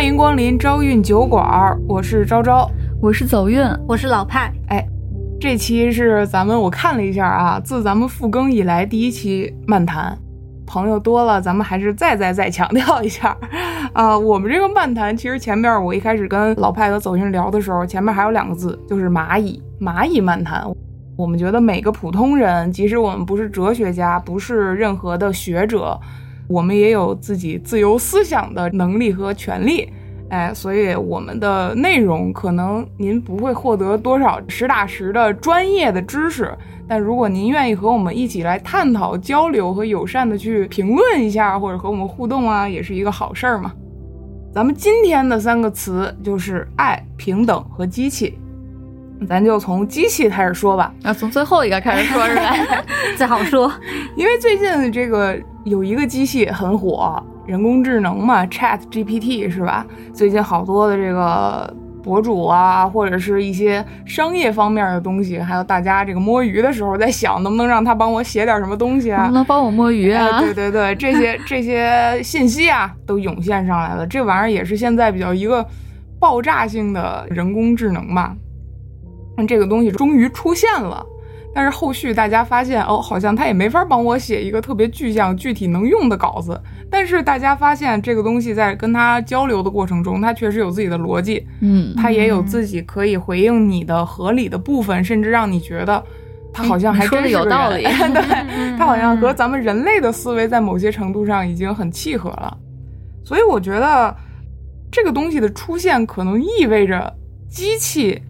欢迎光临招运酒馆，我是昭昭，我是走运，我是老派。哎，这期是咱们我看了一下啊，自咱们复更以来第一期漫谈。朋友多了，咱们还是再再再强调一下 啊，我们这个漫谈其实前面我一开始跟老派和走运聊的时候，前面还有两个字，就是蚂蚁，蚂蚁漫谈。我们觉得每个普通人，即使我们不是哲学家，不是任何的学者，我们也有自己自由思想的能力和权利。哎，所以我们的内容可能您不会获得多少实打实的专业的知识，但如果您愿意和我们一起来探讨、交流和友善的去评论一下，或者和我们互动啊，也是一个好事儿嘛。咱们今天的三个词就是爱、平等和机器。咱就从机器开始说吧，啊，从最后一个开始说是吧？最好说，因为最近这个有一个机器很火，人工智能嘛，Chat GPT 是吧？最近好多的这个博主啊，或者是一些商业方面的东西，还有大家这个摸鱼的时候在想，能不能让他帮我写点什么东西啊？能不能帮我摸鱼啊？对对对，这些这些信息啊，都涌现上来了。这玩意儿也是现在比较一个爆炸性的人工智能嘛。这个东西终于出现了，但是后续大家发现哦，好像他也没法帮我写一个特别具象、具体能用的稿子。但是大家发现这个东西在跟他交流的过程中，他确实有自己的逻辑，嗯，他也有自己可以回应你的合理的部分，甚至让你觉得他好像还真是有道理。对，他好像和咱们人类的思维在某些程度上已经很契合了。所以我觉得这个东西的出现可能意味着机器。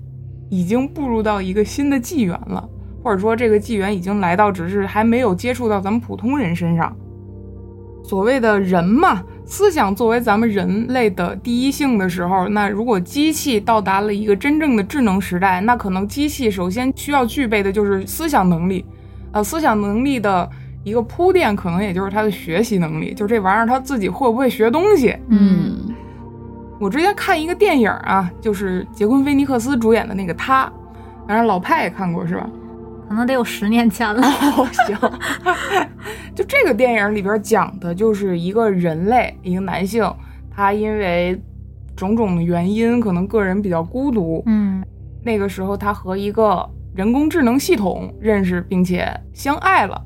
已经步入到一个新的纪元了，或者说这个纪元已经来到，只是还没有接触到咱们普通人身上。所谓的人嘛，思想作为咱们人类的第一性的时候，那如果机器到达了一个真正的智能时代，那可能机器首先需要具备的就是思想能力。呃，思想能力的一个铺垫，可能也就是它的学习能力，就这玩意儿它自己会不会学东西？嗯。我之前看一个电影啊，就是杰昆·菲尼克斯主演的那个他，反正老派也看过是吧？可能得有十年前了。行，就这个电影里边讲的就是一个人类，一个男性，他因为种种的原因，可能个人比较孤独。嗯，那个时候他和一个人工智能系统认识并且相爱了。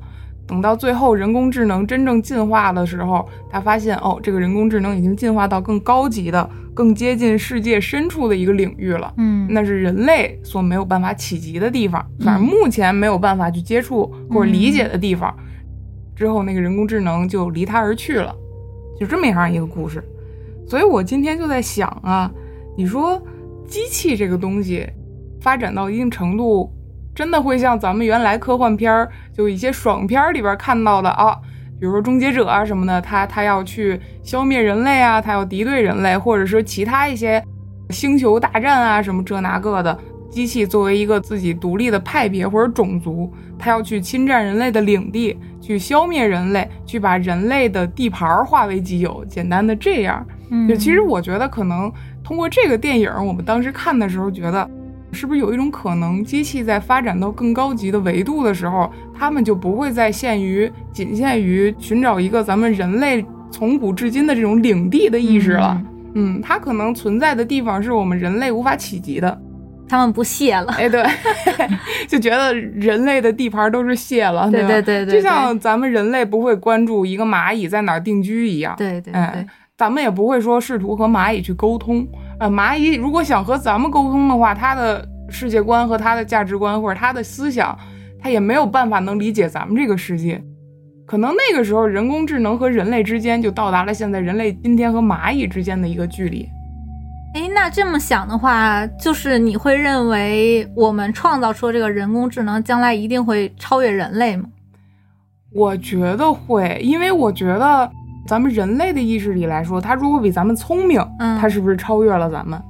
等到最后，人工智能真正进化的时候，他发现哦，这个人工智能已经进化到更高级的、更接近世界深处的一个领域了。嗯，那是人类所没有办法企及的地方，反正目前没有办法去接触或者理解的地方。之后，那个人工智能就离他而去了，就这么样一个故事。所以我今天就在想啊，你说机器这个东西发展到一定程度。真的会像咱们原来科幻片儿，就一些爽片里边看到的啊，比如说终结者啊什么的，他他要去消灭人类啊，他要敌对人类，或者说其他一些星球大战啊什么这那个的机器，作为一个自己独立的派别或者种族，他要去侵占人类的领地，去消灭人类，去把人类的地盘化为己有，简单的这样。就其实我觉得可能通过这个电影，我们当时看的时候觉得。是不是有一种可能，机器在发展到更高级的维度的时候，他们就不会再限于仅限于寻找一个咱们人类从古至今的这种领地的意识了？嗯，它可能存在的地方是我们人类无法企及的。他们不屑了，哎，对，就觉得人类的地盘都是卸了，对对对对，就像咱们人类不会关注一个蚂蚁在哪儿定居一样，对对对，咱们也不会说试图和蚂蚁去沟通。呃，蚂蚁如果想和咱们沟通的话，它的世界观和它的价值观或者它的思想，它也没有办法能理解咱们这个世界。可能那个时候，人工智能和人类之间就到达了现在人类今天和蚂蚁之间的一个距离。哎，那这么想的话，就是你会认为我们创造出这个人工智能，将来一定会超越人类吗？我觉得会，因为我觉得。咱们人类的意识里来说，它如果比咱们聪明，嗯，它是不是超越了咱们？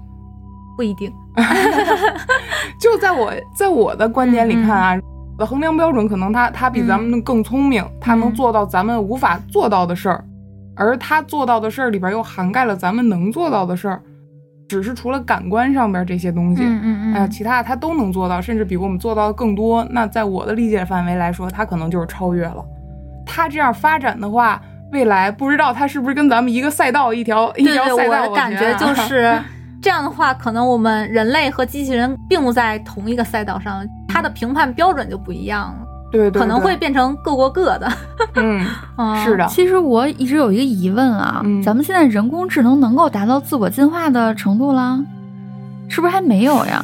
不一定。就在我在我的观点里看啊，我的衡量标准可能它它比咱们更聪明，它能做到咱们无法做到的事儿，而它做到的事儿里边又涵盖了咱们能做到的事儿，只是除了感官上边这些东西，嗯嗯嗯，其他的它都能做到，甚至比我们做到的更多。那在我的理解范围来说，他可能就是超越了。他这样发展的话。未来不知道它是不是跟咱们一个赛道一条一条赛道。我的感觉就是 这样的话，可能我们人类和机器人并不在同一个赛道上，它的评判标准就不一样了，对对，可能会变成各过各的。嗯，嗯 是的，其实我一直有一个疑问啊，嗯咱们现在人工智能能够达到自我进化的程度了？是不是还没有呀？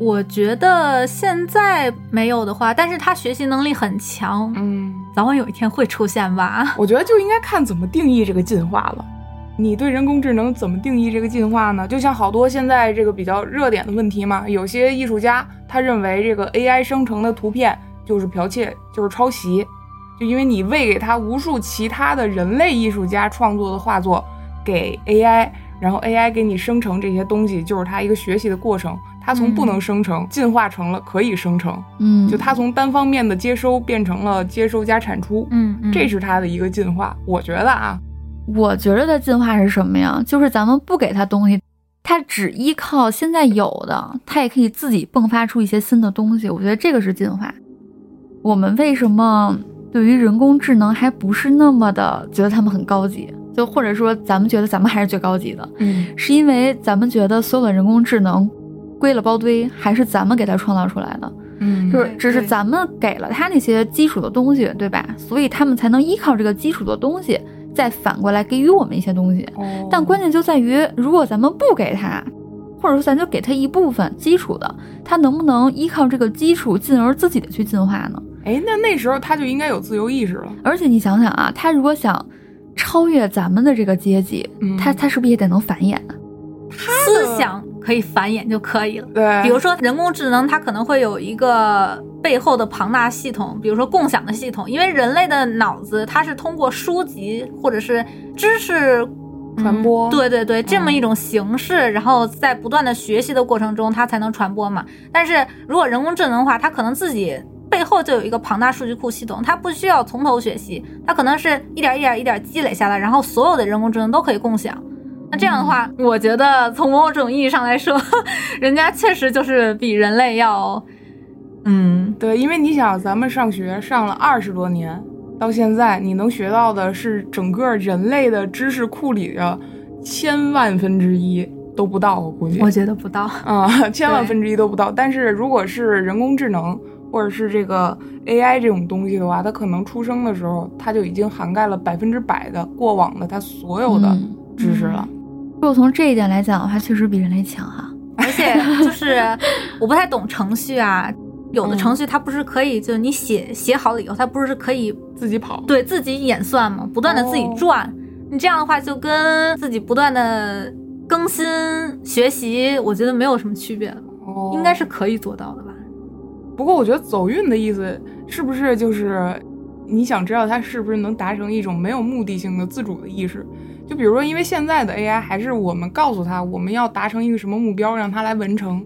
我觉得现在没有的话，但是他学习能力很强，嗯，早晚有一天会出现吧。我觉得就应该看怎么定义这个进化了。你对人工智能怎么定义这个进化呢？就像好多现在这个比较热点的问题嘛，有些艺术家他认为这个 AI 生成的图片就是剽窃，就是抄袭，就因为你喂给他无数其他的人类艺术家创作的画作给 AI，然后 AI 给你生成这些东西，就是他一个学习的过程。它从不能生成进化成了可以生成，嗯，就它从单方面的接收变成了接收加产出。嗯，嗯这是它的一个进化。我觉得啊，我觉得的进化是什么呀？就是咱们不给它东西，它只依靠现在有的，它也可以自己迸发出一些新的东西。我觉得这个是进化。我们为什么对于人工智能还不是那么的觉得他们很高级？就或者说咱们觉得咱们还是最高级的，嗯是因为咱们觉得所有的人工智能归了包堆，还是咱们给他创造出来的？嗯就是只是咱们给了他那些基础的东西，对吧？所以他们才能依靠这个基础的东西，再反过来给予我们一些东西。哦但关键就在于，如果咱们不给他，或者说咱就给他一部分基础的，他能不能依靠这个基础，进而自己的去进化呢？哎，那那时候他就应该有自由意识了。而且你想想啊，他如果想超越咱们的这个阶级，嗯他他是不是也得能繁衍他？思想可以繁衍就可以了。对，比如说人工智能，它可能会有一个背后的庞大系统，比如说共享的系统，因为人类的脑子它是通过书籍或者是知识传播嗯对对对，这么一种形式，然后在不断的学习的过程中，它才能传播嘛。但是如果人工智能的话，它可能自己背后就有一个庞大数据库系统，它不需要从头学习，它可能是一点一点一点积累下来，然后所有的人工智能都可以共享。那这样的话，我觉得从某种意义上来说，人家确实就是比人类要，嗯，对，因为你想，咱们上学上了二十多年，到现在你能学到的是整个人类的知识库里的千万分之一都不到，我估计。我觉得不到。啊、千万分之一都不到。但是如果是人工智能或者是这个 AI 这种东西的话，它可能出生的时候，它就已经涵盖了百分之百的过往的它所有的嗯知识了。如果从这一点来讲的话，确实比人类强哈。而且就是 我不太懂程序啊，有的嗯程序它不是可以，就你写写好了以后，它不是可以自己跑，对自己演算嘛？不断的自己哦转，你这样的话就跟自己不断的更新学习，我觉得没有什么区别，哦应该是可以做到的吧？不过我觉得走运的意思是不是就是你想知道它是不是能达成一种没有目的性的自主的意识？就比如说，因为现在的 AI 还是我们告诉他我们要达成一个什么目标，让他来完成，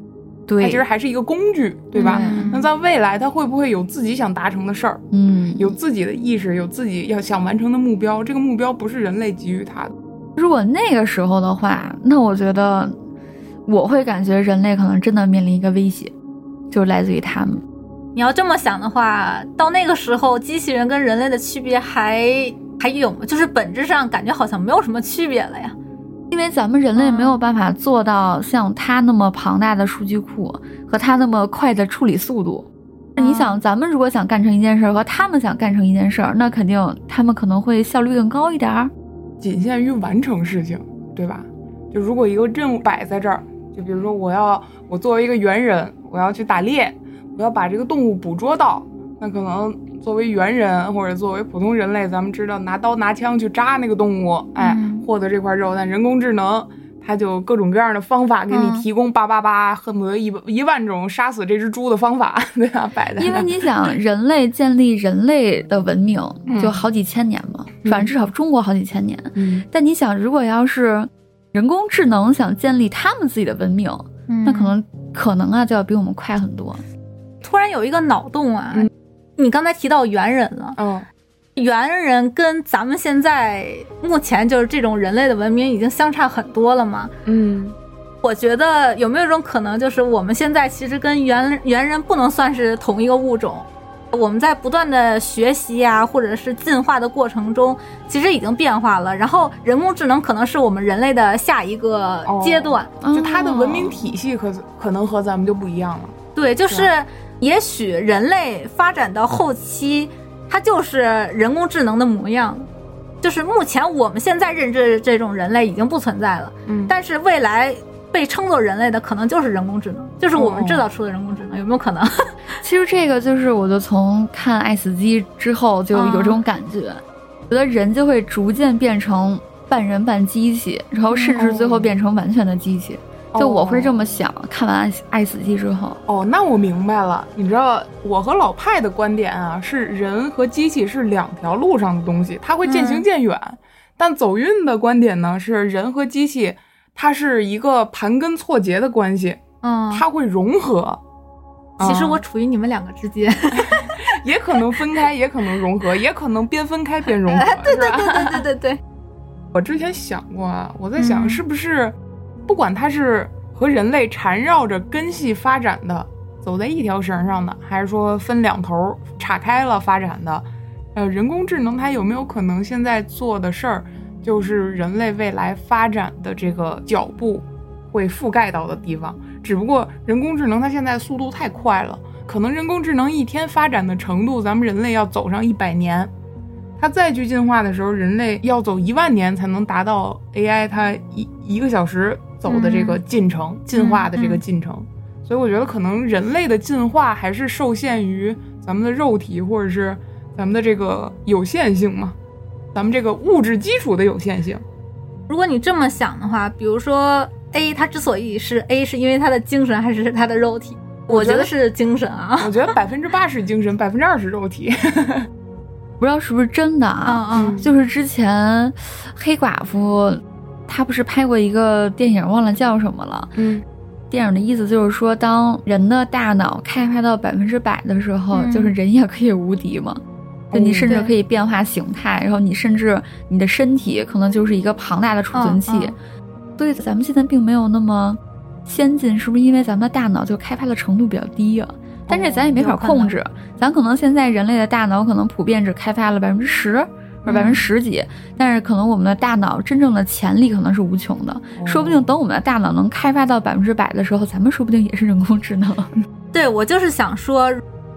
对它对，其实还是一个工具，对吧？嗯那在未来，它会不会有自己想达成的事儿，嗯，有自己的意识，有自己要想完成的目标？这个目标不是人类给予它的。如果那个时候的话，那我觉得我会感觉人类可能真的面临一个威胁，就是来自于他们。你要这么想的话，到那个时候，机器人跟人类的区别还还有吗？就是本质上感觉好像没有什么区别了呀。因为咱们人类没有办法做到像它那么庞大的数据库和它那么快的处理速度。你想，咱们如果想干成一件事儿，和他们想干成一件事儿，那肯定他们可能会效率更高一点儿。仅限于完成事情，对吧？就如果一个任务摆在这儿，就比如说我要我作为一个猿人，我要去打猎，我要把这个动物捕捉到，那可能作为猿人或者作为普通人类，咱们知道拿刀拿枪去扎那个动物，哎，嗯获得这块肉。但人工智能它就各种各样的方法给你嗯提供，叭叭叭，恨不得一一万种杀死这只猪的方法，对吧？摆在那儿因为你想，人类建立人类的文明嗯就好几千年嘛，反正至少中国好几千年。嗯但你想，如果要是人工智能想建立他们自己的文明，那可能可能啊就要比我们快很多。突然有一个脑洞啊，嗯你刚才提到猿人了，嗯猿人跟咱们现在目前就是这种人类的文明已经相差很多了嘛？嗯我觉得有没有一种可能，就是我们现在其实跟猿猿人不能算是同一个物种，我们在不断的学习呀、或者是进化的过程中，其实已经变化了。然后人工智能可能是我们人类的下一个哦阶段。就它的文明哦体系可可能和咱们就不一样了。对，就是也许人类发展到后期，它就是人工智能的模样。就是目前我们现在认知的这种人类已经不存在了，嗯，但是未来被称作人类的可能就是人工智能，就是我们哦制造出的人工智能，有没有可能？其实这个就是，我就从看《爱死机》之后就有这种感觉，觉得人就会逐渐变成半人半机器，然后甚至最后变成完全的机器。就我会这么想，看完《爱死机》之后，哦，那我明白了。你知道，我和老派的观点啊，是人和机器是两条路上的东西，它会渐行渐远。但走运的观点呢，是人和机器它是一个盘根错节的关系，嗯，它会融合。其实我啊处于你们两个之间。也可能分开，也可能融合，也可能边分开边融合，对对？对对对对对，我之前想过啊，我在想嗯是不是，不管它是和人类缠绕着根系发展的，走在一条绳上的，还是说分两头岔开了发展的，呃，人工智能它有没有可能现在做的事儿，就是人类未来发展的这个脚步会覆盖到的地方？只不过人工智能它现在速度太快了，可能人工智能一天发展的程度，咱们人类要走上一百年。它再去进化的时候，人类要走一万年才能达到 AI 它一一个小时走的这个进程，进化的这个进程。所以我觉得可能人类的进化还是受限于咱们的肉体或者是咱们的这个有限性嘛，咱们这个物质基础的有限性。如果你这么想的话，比如说 A 它之所以是 A，是因为它的精神还是它的肉体？我我觉得觉得是精神啊。我觉得百分之八十精神，百分之二十肉体。不知道是不是真的啊？嗯嗯就是之前黑寡妇，她不是拍过一个电影，忘了叫什么了。嗯电影的意思就是说，当人的大脑开发到百分之百的时候，嗯就是人也可以无敌嘛。就你甚至可以变化形态，然后你甚至你的身体可能就是一个庞大的储存器。所以咱们现在并没有那么先进，是不是因为咱们的大脑就开发的程度比较低啊？但是咱也没法控制，咱可能现在人类的大脑可能普遍只开发了百分之十或者百分之十几，但是可能我们的大脑真正的潜力可能是无穷的，说不定等我们的大脑能开发到百分之百的时候，咱们说不定也是人工智能。对我就是想说，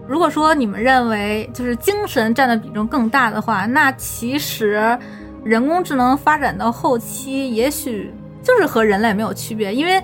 如果说你们认为就是精神占的比重更大的话，那其实人工智能发展到后期，也许就是和人类没有区别，因为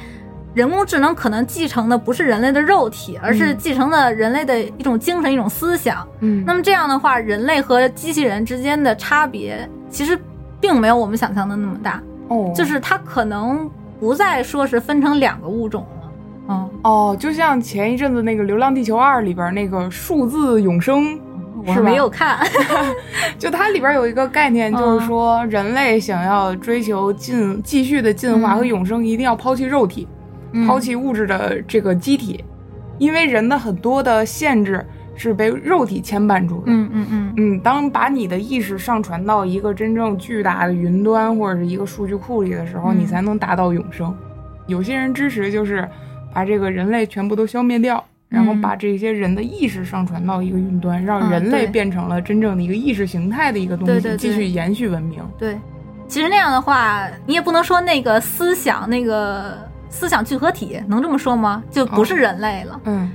人工智能可能继承的不是人类的肉体，而是嗯。继承了人类的一种精神、一种思想。嗯。那么这样的话，人类和机器人之间的差别其实并没有我们想象的那么大，哦，就是它可能不再说是分成两个物种了。嗯，哦，就像前一阵子那个《流浪地球二》里边那个数字永生，我是没有看。就它里边有一个概念，就是说人类想要追求进继续的进化和永生，一定要抛弃肉体，嗯抛弃物质的这个机体，因为人的很多的限制是被肉体牵绊住的。嗯嗯嗯。嗯，当把你的意识上传到一个真正巨大的云端或者是一个数据库里的时候，嗯。你才能达到永生。有些人支持就是把这个人类全部都消灭掉，然后嗯。把这些人的意识上传到一个云端，让啊人类变成了真正的一个意识形态的一个东西，继续延续文明。对，其实那样的话，你也不能说那个思想那个思想聚合体能这么说吗？就不是人类了。嗯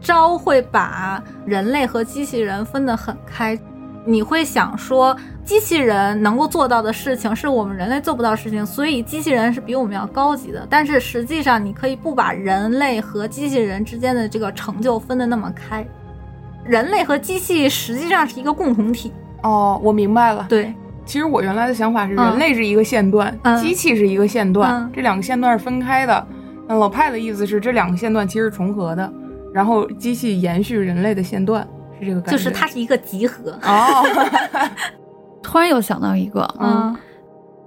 招会把人类和机器人分得很开。你会想说，机器人能够做到的事情是我们人类做不到的事情，所以机器人是比我们要高级的。但是实际上，你可以不把人类和机器人之间的这个成就分得那么开。人类和机器实际上是一个共同体。哦，我明白了。对，其实我原来的想法是，嗯人类是一个线段，嗯机器是一个线段，嗯这两个线段是分开的。那老派的意思是，这两个线段其实重合的，然后机器延续人类的线段，是这个感觉。就是它是一个集合。哦，突然又想到一个，嗯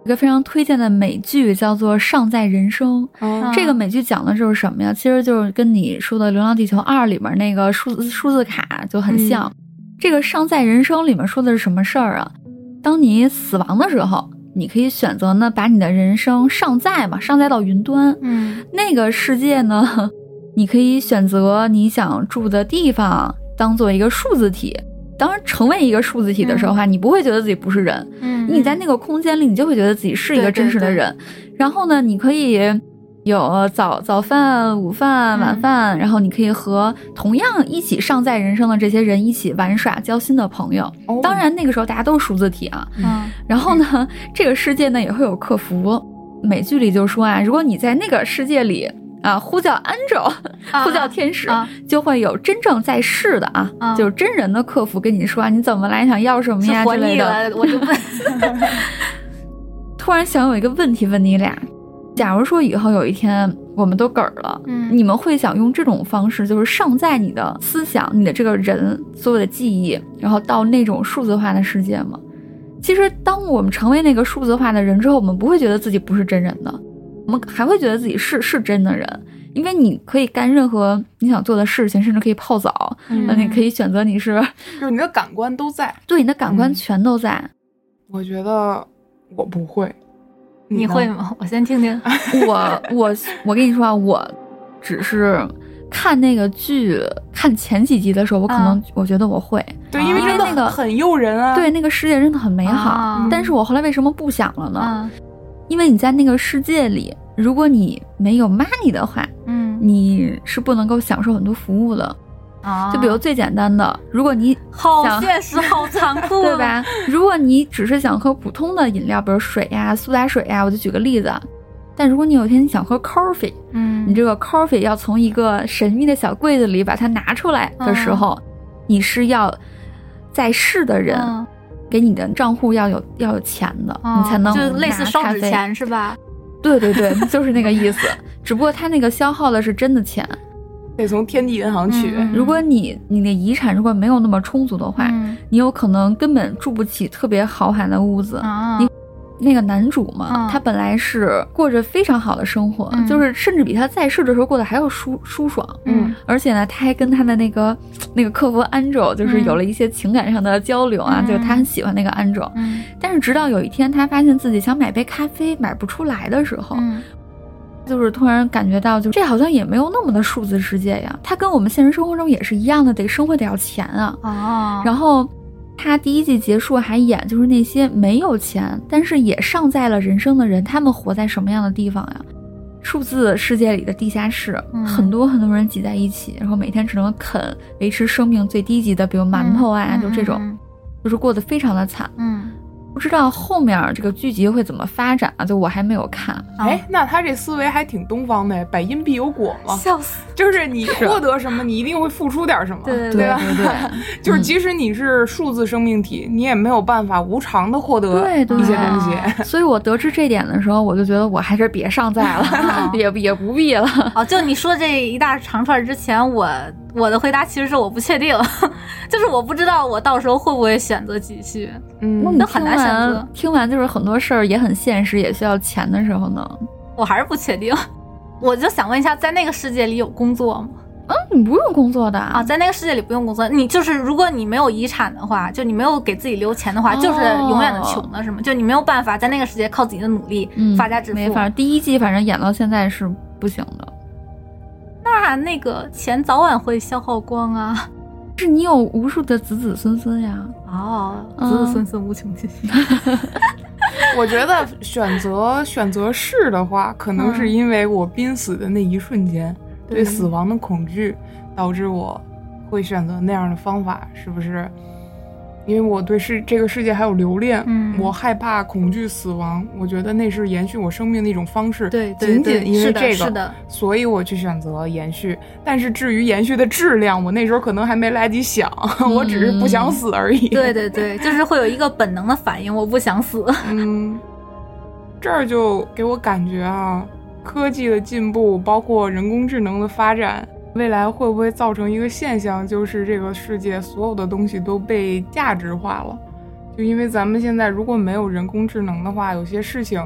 一个非常推荐的美剧叫做《尚在人生》。嗯这个美剧讲的就是什么呀？其实就是跟你说的《流浪地球二》里面那个数字数字卡就很像。这个《尚在人生》里面说的是什么事儿啊？当你死亡的时候，你可以选择呢，把你的人生上载嘛，上载到云端。嗯那个世界呢，你可以选择你想住的地方，当做一个数字体。当然，成为一个数字体的时候哈，你不会觉得自己不是人，嗯，你在那个空间里，你就会觉得自己是一个真实的人。然后呢，你可以有早早饭、午饭、晚饭，然后你可以和同样一起尚在人生的这些人一起玩耍、交心的朋友。当然，那个时候大家都是数字体啊。嗯，然后呢，这个世界呢也会有客服。美剧里就说啊，如果你在那个世界里。啊！呼叫 angel，呼叫天使，就会有真正在世的啊，就是真人的客服跟你说你怎么来，想要什么呀之类的。我就问。突然想有一个问题问你俩：假如说以后有一天我们都嗝儿了，嗯，你们会想用这种方式，就是上载你的思想、你的这个人所有的记忆，然后到那种数字化的世界吗？其实，当我们成为那个数字化的人之后，我们不会觉得自己不是真人的。我们还会觉得自己是是真的人，因为你可以干任何你想做的事情，甚至可以泡澡，那你可以选择你是，就是你的感官都在，对，你的感官全都在。我觉得我不会，你会吗？我先听听。我我我跟你说啊，我只是看那个剧看前几集的时候，我可能我觉得我会，对，因为那个很诱人啊，对，那个世界真的很美好。但是我后来为什么不想了呢？因为你在那个世界里，如果你没有 money 的话，嗯，你是不能够享受很多服务的。啊，就比如最简单的，如果你好现实、好 残酷，对吧？如果你只是想喝普通的饮料，比如水呀、苏打水呀，我就举个例子。但如果你有一天你想喝 coffee，嗯，你这个 coffee 要从一个神秘的小柜子里把它拿出来的时候，你是要在世的人。给你的账户要有要有钱的，你才能就类似烧纸钱是吧？对对对，就是那个意思。只不过他那个消耗的是真的钱，得从天地银行取。如果你你的遗产如果没有那么充足的话，你有可能根本住不起特别豪华的屋子。你。那个男主嘛，他本来是过着非常好的生活，就是甚至比他在世的时候过得还要舒舒爽。嗯，而且呢，他还跟他的那个那个客服安 l 就是有了一些情感上的交流啊，就是他很喜欢那个安 l 嗯，但是直到有一天，他发现自己想买杯咖啡买不出来的时候，就是突然感觉到，就这好像也没有那么的数字世界呀。它跟我们现实生活中也是一样的，得生活得要钱啊。哦，然后。他第一季结束还演，就是那些没有钱，但是也尚在了人生的人，他们活在什么样的地方呀？数字世界里的地下室，很多很多人挤在一起，然后每天只能啃维持生命最低级的，比如馒头啊，就这种，就是过得非常的惨。嗯。不知道后面这个剧集会怎么发展啊？就我还没有看。哎，那他这思维还挺东方的，百因必有果嘛。笑死！就是你获得什么，你一定会付出点什么，对对对，就是即使你是数字生命体，你也没有办法无偿的获得一些东西。所以我得知这点的时候，我就觉得我还是别上载了，也也不必了。哦，就你说这一大长串之前，我。我的回答其实是我不确定，就是我不知道我到时候会不会选择继续。嗯，那很难选择。听完就是很多事儿也很现实，也需要钱的时候呢，我还是不确定。我就想问一下，在那个世界里有工作吗？嗯，你不用工作的啊，在那个世界里不用工作。你就是如果你没有遗产的话，就你没有给自己留钱的话，就是永远的穷的是吗？就你没有办法在那个世界靠自己的努力发家致富。没法，第一季反正演到现在是不行的。那那个钱早晚会消耗光啊！是你有无数的子子孙孙呀！哦，子子孙孙无穷尽。我觉得选择选择是的话，可能是因为我濒死的那一瞬间对死亡的恐惧，导致我会选择那样的方法，是不是？因为我对世这个世界还有留恋，嗯，我害怕恐惧死亡，我觉得那是延续我生命的一种方式，对，仅仅因为这个，所以我去选择延续。但是至于延续的质量，我那时候可能还没来得及想，我只是不想死而已。对对对，就是会有一个本能的反应，我不想死。嗯，这儿就给我感觉啊，科技的进步，包括人工智能的发展。未来会不会造成一个现象，就是这个世界所有的东西都被价值化了？就因为咱们现在如果没有人工智能的话，有些事情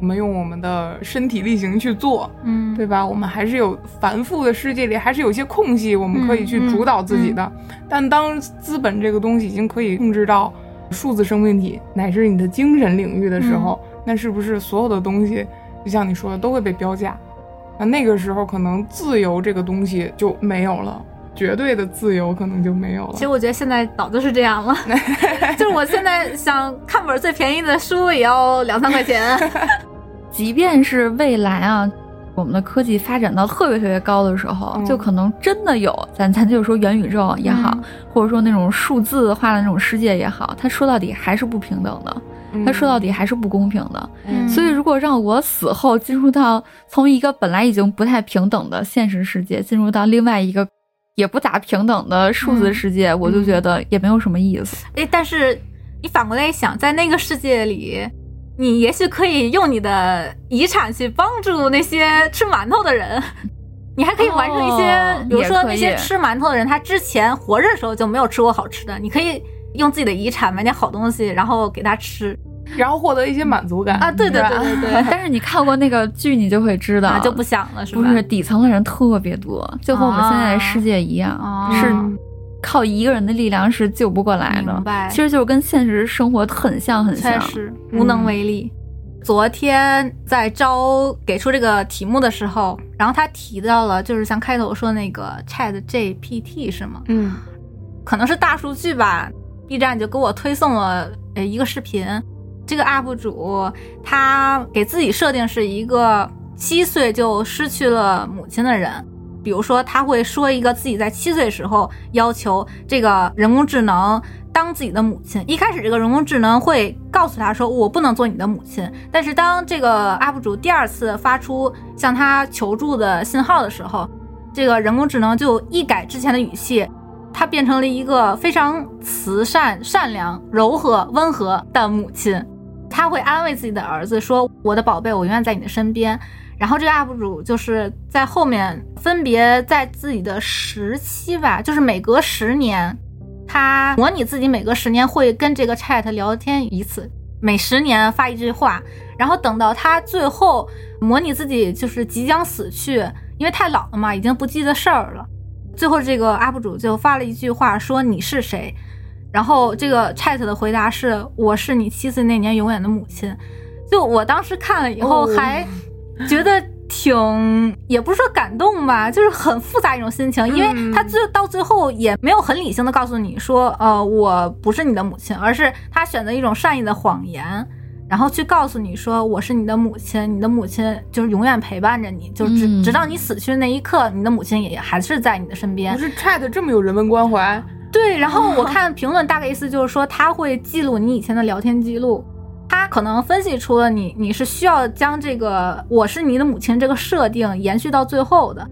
我们用我们的身体力行去做，嗯，对吧？我们还是有繁复的世界里还是有些空隙，我们可以去主导自己的。但当资本这个东西已经可以控制到数字生命体乃至你的精神领域的时候，那是不是所有的东西，就像你说的，都会被标价？那那个时候可能自由这个东西就没有了，绝对的自由可能就没有了。其实我觉得现在早就是这样了，就是我现在想看本最便宜的书也要两三块钱。即便是未来啊，我们的科技发展到特别特别高的时候，嗯就可能真的有咱咱就说元宇宙也好，嗯或者说那种数字化的那种世界也好，它说到底还是不平等的，它说到底还是不公平的。嗯所以，如果让我死后进入到从一个本来已经不太平等的现实世界，进入到另外一个也不咋平等的数字世界，我就觉得也没有什么意思。哎，但是你反过来想，在那个世界里，你也许可以用你的遗产去帮助那些吃馒头的人。你还可以完成一些，哦比如说那些吃馒头的人，他之前活着的时候就没有吃过好吃的，你可以用自己的遗产买点好东西，然后给他吃然后获得一些满足感啊！对对对对对，但是你看过那个剧，你就会知道，啊就不想了，是吧？不是底层的人特别多，就和我们现在的世界一样，啊是嗯靠一个人的力量是救不过来的明。白其实就是跟现实生活很像很确像。实无能为力。昨天在招给出这个题目的时候，然后他提到了，就是像开头说那个 Chat GPT 是吗？嗯可能是大数据吧。B 站就给我推送了呃一个视频，这个 UP 主他给自己设定是一个七岁就失去了母亲的人。比如说，他会说一个自己在七岁时候要求这个人工智能当自己的母亲。一开始，这个人工智能会告诉他说：“我不能做你的母亲。”但是，当这个 UP 主第二次发出向他求助的信号的时候，这个人工智能就一改之前的语气，它变成了一个非常慈善、善良、柔和、温和的母亲。他会安慰自己的儿子说：“我的宝贝，我永远在你的身边。”然后这个 UP 主就是在后面分别在自己的时期吧，就是每隔十年，他模拟自己每隔十年会跟这个 Chat 聊天一次，每十年发一句话，然后等到他最后模拟自己就是即将死去，因为太老了嘛，已经不记得事儿了。最后这个 UP 主就发了一句话说：“你是谁？”然后这个 Chat 的回答是：“我是你七岁那年永远的母亲。”就我当时看了以后哦还觉得挺，也不是说感动吧，就是很复杂一种心情，因为嗯他最到最后也没有很理性的告诉你说，呃，我不是你的母亲，而是他选择一种善意的谎言，然后去告诉你说我是你的母亲，你的母亲就是永远陪伴着你，就直、嗯直到你死去的那一刻，你的母亲也还是在你的身边不。是 Chat 这么有人文关怀，对，然后我看评论大概意思就是说，他会记录你以前的聊天记录，他可能分析出了你你是需要将这个我是你的母亲这个设定延续到最后的。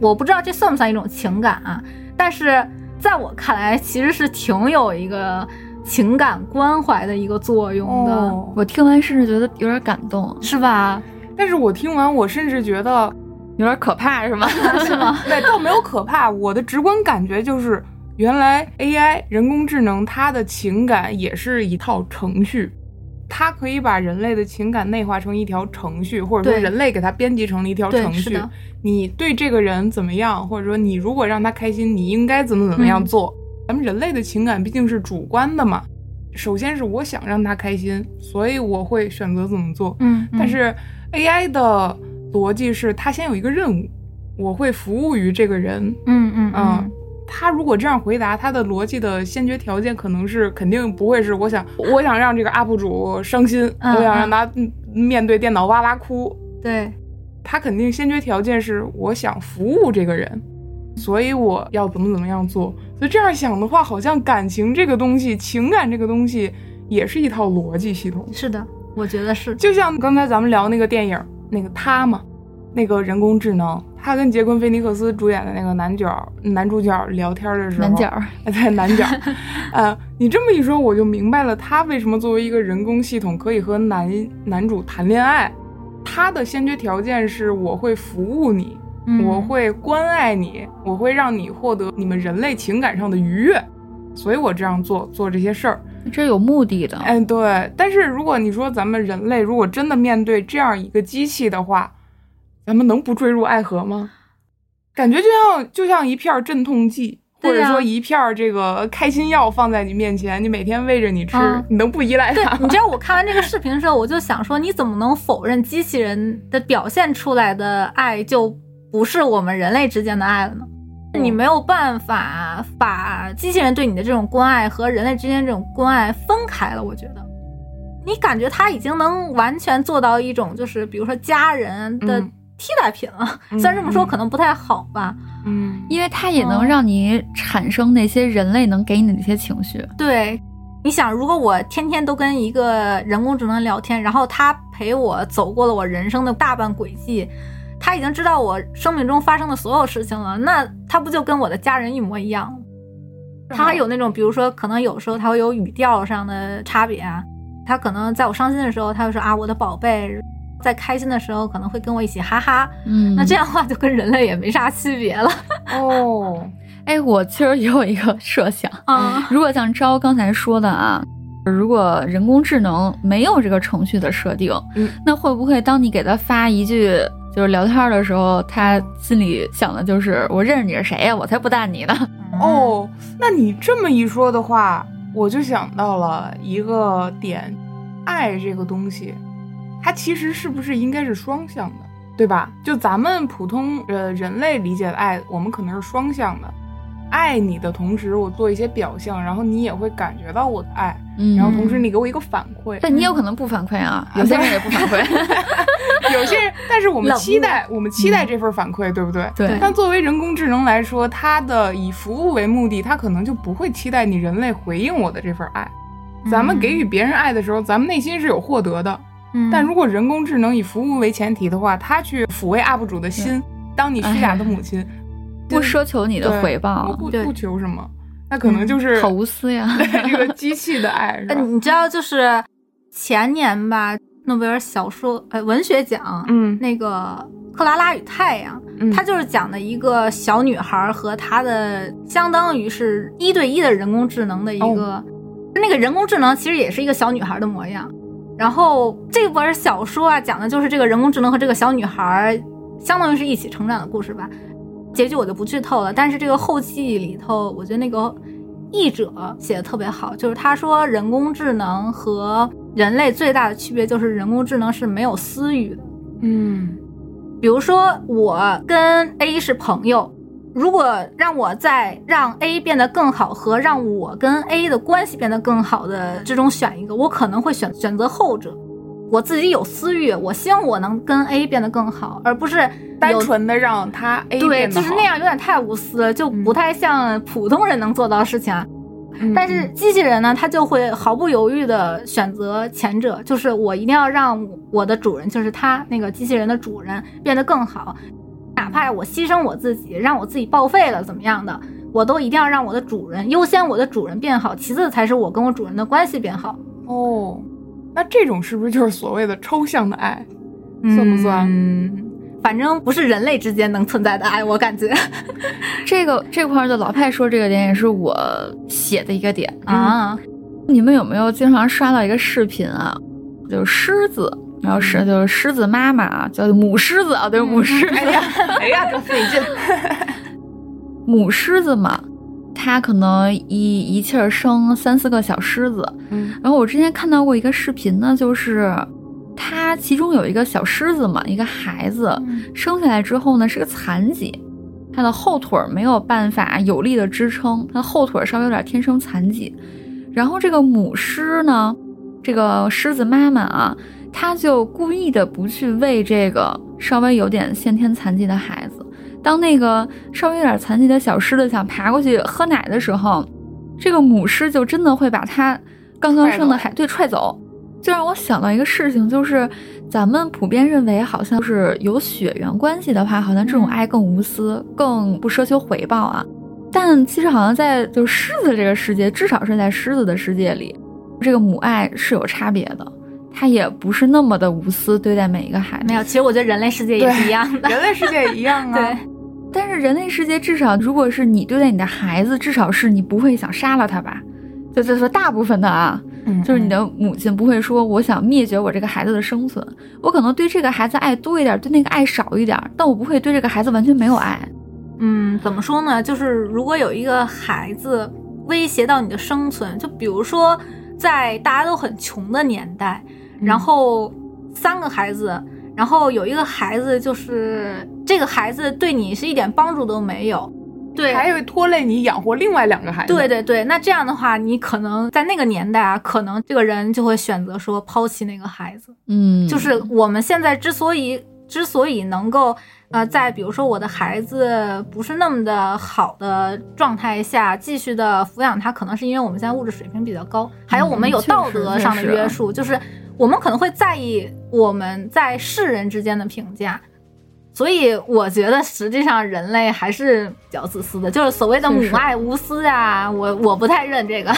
我不知道这算不算一种情感啊，但是在我看来，其实是挺有一个情感关怀的一个作用的，哦我听完甚至觉得有点感动，是吧？但是我听完，我甚至觉得，有点可怕，是吗？是吗？对，倒没有可怕。我的直观感觉就是，原来 AI 人工智能它的情感也是一套程序，它可以把人类的情感内化成一条程序，或者说人类给它编辑成了一条程序。你对这个人怎么样，或者说你如果让他开心，你应该怎么怎么样嗯做。咱们人类的情感毕竟是主观的嘛。首先是我想让他开心，所以我会选择怎么做。嗯，但是 AI 的逻辑是，它先有一个任务，我会服务于这个人。嗯嗯嗯，他如果这样回答，他的逻辑的先决条件可能是肯定不会是我想我想让这个 UP 主伤心，嗯我想让他嗯面对电脑哇哇哭。对，他肯定先决条件是我想服务这个人，所以我要怎么怎么样做。所以这样想的话，好像感情这个东西，情感这个东西，也是一套逻辑系统。是的，我觉得是。就像刚才咱们聊那个电影，那个他嘛，那个人工智能，他跟杰昆·菲尼克斯主演的那个男角男主角聊天的时候，男角儿，哎对男角，呃，你这么一说，我就明白了，他为什么作为一个人工系统可以和男男主谈恋爱。他的先决条件是我会服务你，嗯我会关爱你，我会让你获得你们人类情感上的愉悦，所以我这样做做这些事儿。这有目的的。嗯，对。但是如果你说咱们人类如果真的面对这样一个机器的话，咱们能不坠入爱河吗？感觉就像就像一片镇痛剂，或者说一片这个开心药放在你面前，你每天喂着你吃，嗯你能不依赖对它，你？知道我看完这个视频的时候，我就想说，你怎么能否认机器人的表现出来的爱就不是我们人类之间的爱了呢？你没有办法把机器人对你的这种关爱和人类之间这种关爱分开了。我觉得，你感觉他已经能完全做到一种，就是比如说家人的嗯替代品了。嗯虽然这么说嗯可能不太好吧，嗯，因为它也能哦让你产生那些人类能给你的那些情绪。对。你想，如果我天天都跟一个人工智能聊天，然后他陪我走过了我人生的大半轨迹，他已经知道我生命中发生的所有事情了，那他不就跟我的家人一模一样？他还有那种，比如说，可能有时候他会有语调上的差别啊。他可能在我伤心的时候，他会说啊，我的宝贝；在开心的时候，可能会跟我一起哈哈。嗯，那这样的话，就跟人类也没啥区别了。哦，哎，我其实也有一个 设想，嗯如果像招刚才说的啊，如果人工智能没有这个程序的设定，嗯那会不会当你给他发一句就是聊天的时候，他心里想的就是我认识你是谁呀、我才不淡你呢。哦，那你这么一说的话，我就想到了一个点，爱这个东西，它其实是不是应该是双向的，对吧？就咱们普通呃人类理解的爱，我们可能是双向的，爱你的同时，我做一些表象，然后你也会感觉到我的爱，嗯然后同时你给我一个反馈。但你有可能不反馈啊，有些人也不反馈。有些人，但是我们期待，我们期待这份反馈，对不对？对但作为人工智能来说，它的以服务为目的，它可能就不会期待你人类回应我的这份爱。咱们给予别人爱的时候，咱们内心是有获得的。嗯但如果人工智能以服务为前提的话，它去抚慰 UP 主的心，当你虚假的母亲，不奢求你的回报我，不不求什么，那可能就是好无私呀。对这个机器的爱，是呃，吧？你知道，就是前年吧，诺贝尔小说呃文学奖，嗯那个克拉拉与太阳，嗯它就是讲的一个小女孩和她的相当于是一对一的人工智能的一个，哦那个人工智能其实也是一个小女孩的模样。然后这本小说啊，讲的就是这个人工智能和这个小女孩，相当于是一起成长的故事吧。结局我就不剧透了，但是这个后记里头，我觉得那个译者写的特别好，就是他说人工智能和人类最大的区别就是人工智能是没有私欲的。嗯比如说，我跟 A 是朋友，如果让我在让 A 变得更好和让我跟 A 的关系变得更好的之中选一个，我可能会选选择后者。我自己有私欲，我希望我能跟 A 变得更好，而不是单纯的让他 A 对，变得好就是那样，有点太无私了，就不太像普通人能做到的事情啊。嗯。但是机器人呢，它就会毫不犹豫的选择前者，就是我一定要让我的主人，就是他那个机器人的主人变得更好，哪怕我牺牲我自己，让我自己报废了怎么样的，我都一定要让我的主人优先，我的主人变好，其次才是我跟我主人的关系变好，哦，那这种是不是就是所谓的抽象的爱？算不算嗯，反正不是人类之间能存在的爱，我感觉 这个这块儿的老派说这个点也是我写的一个点。啊，你们有没有经常刷到一个视频啊？就是狮子，然后是就是狮子妈妈啊，叫母狮子啊，对，母狮子，哎呀，哎呀，真费劲。母狮子嘛，它可能一一气儿生三四个小狮子。嗯然后我之前看到过一个视频呢，就是它其中有一个小狮子嘛，一个孩子嗯生下来之后呢是个残疾，他的后腿儿没有办法有力的支撑，他后腿儿稍微有点天生残疾。然后这个母狮呢，这个狮子妈妈啊，她就故意的不去喂这个稍微有点先天残疾的孩子。当那个稍微有点残疾的小狮子想爬过去喝奶的时候，这个母狮就真的会把它刚刚生的孩对踹走。就让我想到一个事情，就是咱们普遍认为，好像是有血缘关系的话，好像这种嗯爱更无私，更不奢求回报啊。但其实好像在就狮子这个世界，至少是在狮子的世界里，这个母爱是有差别的，它也不是那么的无私对待每一个孩子没。有，其实我觉得人类世界也是一样的，人类世界也一样啊。对，但是人类世界至少，如果是你对待你的孩子，至少是你不会想杀了他吧？就就说大部分的啊，嗯就是你的母亲不会说我想灭绝我这个孩子的生存，我可能对这个孩子爱多一点，对那个爱少一点，但我不会对这个孩子完全没有爱。嗯，怎么说呢？就是如果有一个孩子威胁到你的生存，就比如说在大家都很穷的年代，然后三个孩子，然后有一个孩子就是这个孩子对你是一点帮助都没有，对还会拖累你养活另外两个孩子。对对对，那这样的话，你可能在那个年代啊，可能这个人就会选择说抛弃那个孩子。嗯，就是我们现在之所以之所以能够呃，在比如说我的孩子不是那么的好的状态下继续的抚养他，可能是因为我们现在物质水平比较高，还有我们有道德上的约束，就是我们可能会在意我们在世人之间的评价。所以我觉得，实际上人类还是比较自私的，就是所谓的母爱无私啊，我我不太认这个。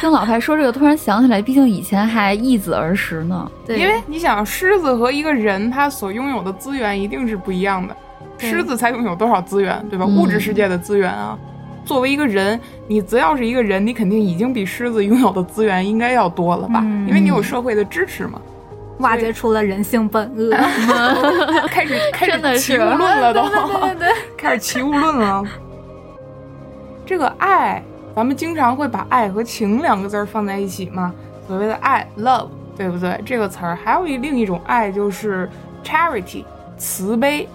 听老太说这个，突然想起来，毕竟以前还易子而食呢。对，因为你想，狮子和一个人他所拥有的资源一定是不一样的。狮子才拥有多少资源，对吧？嗯物质世界的资源啊。作为一个人，你只要是一个人，你肯定已经比狮子拥有的资源应该要多了吧？嗯因为你有社会的支持嘛。挖掘出了人性本恶。开始开始起物论了都，对 对对，开始齐物论了。这个爱，咱们经常会把爱和情两个字儿放在一起嘛，所谓的爱 love，对不对？这个词儿还有一另一种爱就是 charity，慈悲。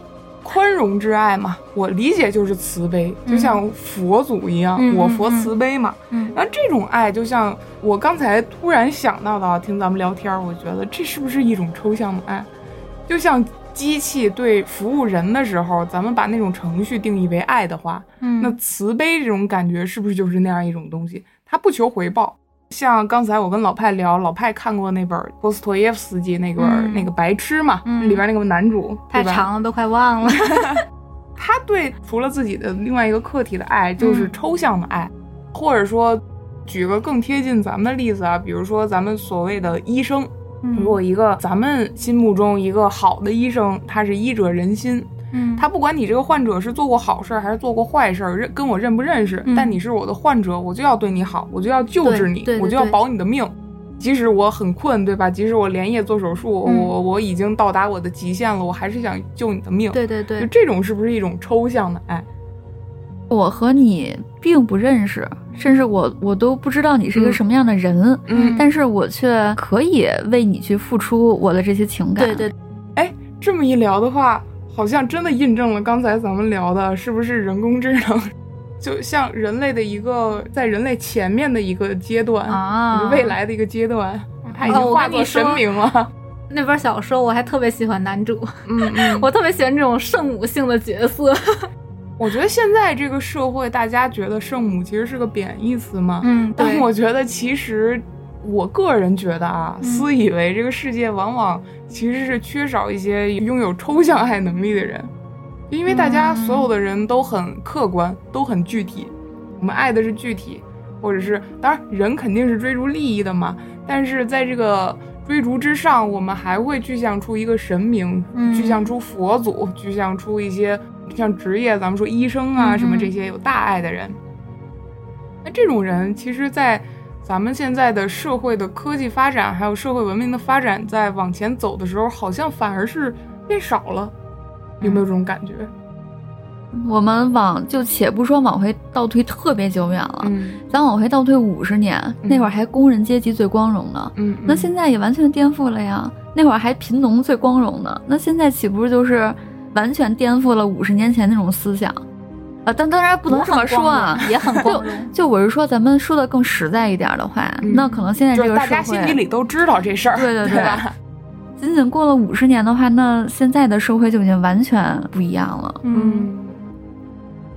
宽容之爱嘛，我理解就是慈悲，就像佛祖一样，嗯我佛慈悲嘛。嗯然后这种爱，就像我刚才突然想到的啊，听咱们聊天儿，我觉得这是不是一种抽象的爱？就像机器对服务人的时候，咱们把那种程序定义为爱的话，嗯那慈悲这种感觉是不是就是那样一种东西？它不求回报。像刚才我跟老派聊，老派看过那本波斯托耶夫斯基那本、嗯。那个白痴嘛，嗯。里边那个男主太长了，都快忘了。他对除了自己的另外一个客体的爱，就是嗯抽象的爱，或者说，举个更贴近咱们的例子啊，比如说咱们所谓的医生，嗯。如果一个咱们心目中一个好的医生，他是医者仁心，嗯，他不管你这个患者是做过好事儿还是做过坏事儿，认跟我认不认识，嗯但你是我的患者，我就要对你好，我就要救治你，我就要保你的命。即使我很困，对吧？即使我连夜做手术，嗯我我已经到达我的极限了，我还是想救你的命。对对对就，这种是不是一种抽象的爱？我和你并不认识，甚至我我都不知道你是一个嗯什么样的人，嗯但是我却可以为你去付出我的这些情感。对对，哎，这么一聊的话，好像真的印证了刚才咱们聊的，是不是人工智能 就像人类的一个在人类前面的一个阶段啊未来的一个阶段，他已经化作神明了。那本小说我还特别喜欢男主，嗯嗯，我特别喜欢这种圣母性的角色。我觉得现在这个社会，大家觉得圣母其实是个贬义词嘛。嗯，对，但我觉得其实，我个人觉得啊，嗯私以为这个世界往往其实是缺少一些拥有抽象爱能力的人，因为大家嗯所有的人都很客观，都很具体。我们爱的是具体，或者是当然人肯定是追逐利益的嘛，但是在这个追逐之上，我们还会具象出一个神明，嗯具象出佛祖，具象出一些像职业，咱们说医生啊、嗯什么这些有大爱的人。那这种人，其实，在咱们现在的社会的科技发展，还有社会文明的发展，在往前走的时候，好像反而是变少了。有没有这种感觉？我们往就且不说往回倒退特别久远了，嗯咱往回倒退五十年，那会儿还工人阶级最光荣呢。嗯，那现在也完全颠覆了呀。那会儿还贫农最光荣呢，那现在岂不是就是完全颠覆了五十年前那种思想？啊，但当然不能这么说啊。也很 光荣。就我是说，咱们说的更实在一点的话，嗯那可能现在大这个社会，家心底里都知道这事儿，对对对对？仅仅过了五十年的话，那现在的社会就已经完全不一样了。嗯，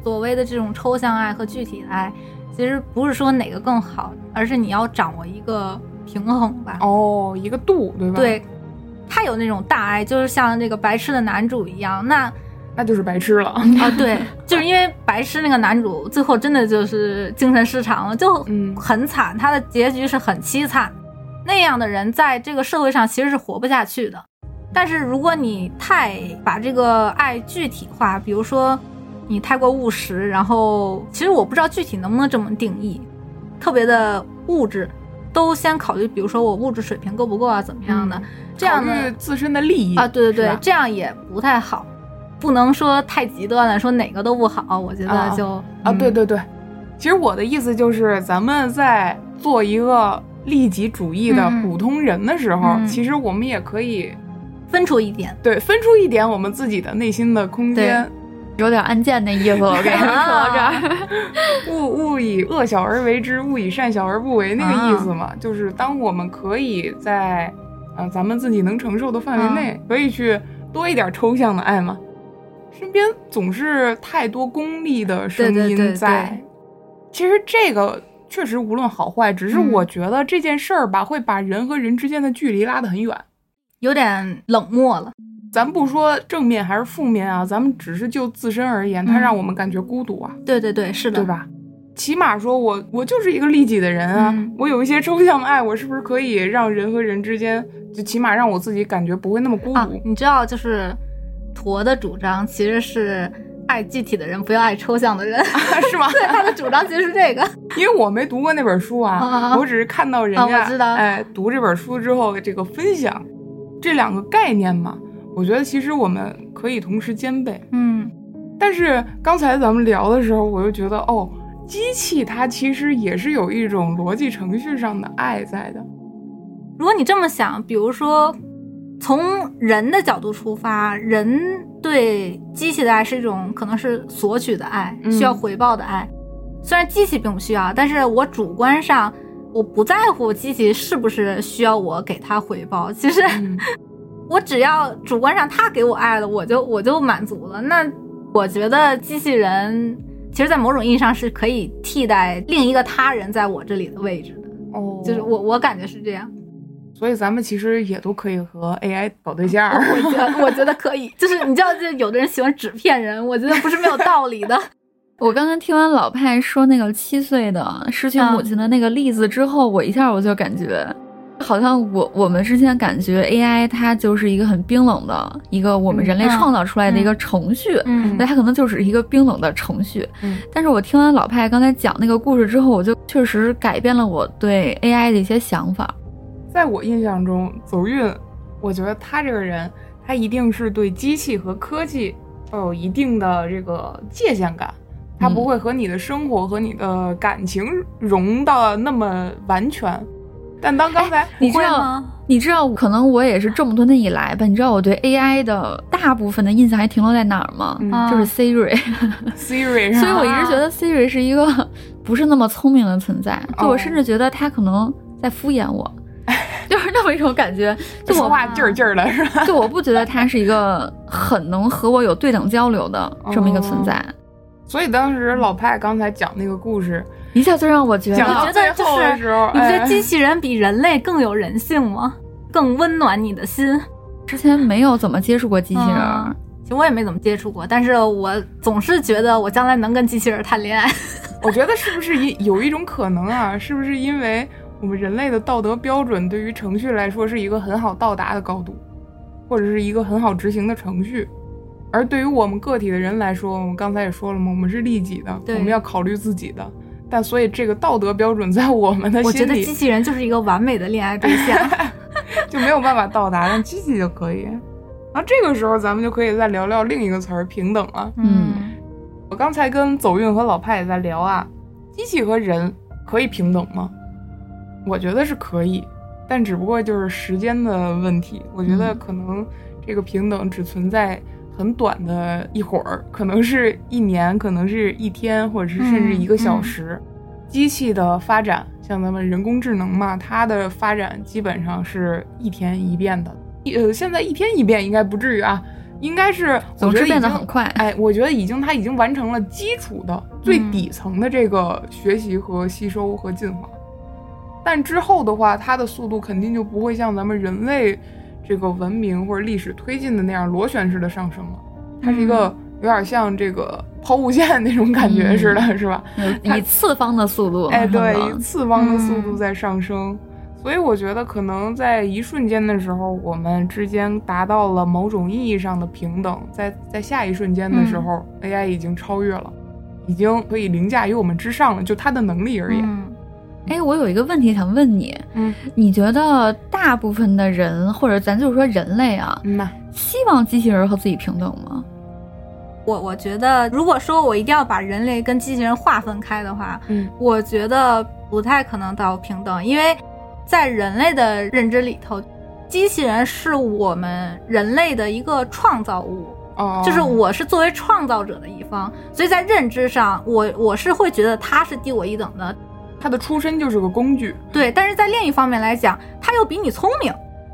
所谓的这种抽象爱和具体的爱，其实不是说哪个更好，而是你要掌握一个平衡吧。哦，一个度，对吧？，对，他有那种大爱，就是像那个白痴的男主一样。那那就是白痴了。啊，对，就是因为白痴那个男主最后真的就是精神失常了，就嗯很惨，他的结局是很凄惨。那样的人在这个社会上其实是活不下去的。但是如果你太把这个爱具体化，比如说你太过务实，然后其实我不知道具体能不能这么定义，特别的物质，都先考虑，比如说我物质水平够不够啊，怎么样的，这样自身的利益啊，对对对，这样也不太好，不能说太极端了，说哪个都不好，我觉得就啊，嗯。对对。对，其实我的意思就是，咱们在做一个利己主义的嗯。普通人的时候，嗯。其实我们也可以分出一点，对分出一点我们自己的内心的空间。有点案件那意思。我跟你说，说 到这儿，勿勿以恶小而为之，勿以善小而不为，那个意思嘛，就是当我们可以在，呃，咱们自己能承受的范围内，可以去多一点抽象的爱嘛。身边总是太多功利的声对对对音在，其实这个确实无论好坏，只是嗯我觉得这件事儿吧，会把人和人之间的距离拉得很远。有点冷漠了。咱不说正面还是负面啊，咱们只是就自身而言，它嗯让我们感觉孤独啊。对对对，是的，对？吧？起码说我我就是一个利己的人啊，嗯我有一些抽象的爱，我是不是可以让人和人之间，就起码让我自己感觉不会那么孤独？啊，你知道，就是驼的主张其实是爱具体的人，不要爱抽象的人。是吗？对，他的主张其实是这个。因为我没读过那本书啊，我只是看到人啊家、我知道哎读这本书之后这个分享，这两个概念嘛，我觉得其实我们可以同时兼备。嗯但是刚才咱们聊的时候，我又觉得哦，机器它其实也是有一种逻辑程序上的爱在的。如果你这么想，比如说从人的角度出发，人对机器的爱是一种可能是索取的爱，嗯需要回报的爱。虽然机器并不需要，但是我主观上我不在乎机器是不是需要我给它回报。其实嗯 我只要主观上它给我爱了，我就我就满足了。那我觉得机器人其实，在某种意义上是可以替代另一个他人在我这里的位置的。哦，就是我我感觉是这样。所以咱们其实也都可以和 AI 搞对象。我觉得我觉得可以，就是你知道，就有的人喜欢纸片人，我觉得不是没有道理的。我刚刚听完老派说那个七岁的失去母亲的那个例子之后，我一下我就感觉，好像我我们之前感觉 AI 它就是一个很冰冷的一个我们人类嗯创造出来的一个程序，嗯那它可能就只是一个冰冷的程序。嗯但是我听完老派刚才讲那个故事之后，我就确实改变了我对 AI 的一些想法。在我印象中，走运，我觉得他这个人，他一定是对机器和科技要有一定的这个界限感，他不会和你的生活和你的感情融到那么完全。但当刚才、你知道吗？你知道，可能我也是这么多年以来吧，你知道我对 AI 的大部分的印象还停留在哪儿吗？就是 Siri。Siri 所以，我一直觉得 Siri 是一个不是那么聪明的存在，就哦我甚至觉得他可能在敷衍我，就是那么一种感觉。就我说话劲儿劲儿的是吧？就我不觉得他是一个很能和我有对等交流的这么一个存在，所以当时老派刚才讲那个故事，一下就让我觉得我觉到最得就是后的时候，你觉得哎机器人比人类更有人性吗？更温暖你的心。之前没有怎么接触过机器人。其实我也没怎么接触过，但是我总是觉得我将来能跟机器人谈恋爱。我觉得是不是一有一种可能啊？是不是因为我们人类的道德标准对于程序来说是一个很好到达的高度，或者是一个很好执行的程序？而对于我们个体的人来说，我们刚才也说了嘛，我们是利己的，我们要考虑自己的。但所以这个道德标准在我们的心里我觉得机器人就是一个完美的恋爱对象。就没有办法到达，但机器就可以。然后这个时候，咱们就可以再聊聊另一个词儿——平等了。嗯我刚才跟走运和老派也在聊啊，机器和人可以平等吗？我觉得是可以，但只不过就是时间的问题。我觉得嗯可能这个平等只存在很短的一会儿，可能是一年，可能是一天，或者是甚至一个小时。机器的发展，像咱们人工智能嘛，它的发展基本上是一天一变的。呃，现在一天一变应该不至于啊，应该是我总之觉得已经变得很快。哎，我觉得已经它已经完成了基础的最底层的这个学习和吸收和进化，但之后的话，它的速度肯定就不会像咱们人类这个文明或者历史推进的那样螺旋式的上升了。它是一个有点像这个抛物线那种感觉似的，是吧？以次方的速度，哎，对，以次方的速度嗯在上升。所以我觉得，可能在一瞬间的时候，我们之间达到了某种意义上的平等，在在下一瞬间的时候、a i 已经超越了，已经可以凌驾于我们之上了，就它的能力而言。嗯，哎，我有一个问题想问你，嗯。你觉得大部分的人，或者咱就是说人类啊，嗯呐，希望机器人和自己平等吗？我我觉得，如果说我一定要把人类跟机器人划分开的话，嗯。我觉得不太可能到平等，因为在人类的认知里头，机器人是我们人类的一个创造物，哦，就是我是作为创造者的一方，所以在认知上，我我是会觉得他是低我一等的，他的出身就是个工具。对。但是在另一方面来讲，他又比你聪明，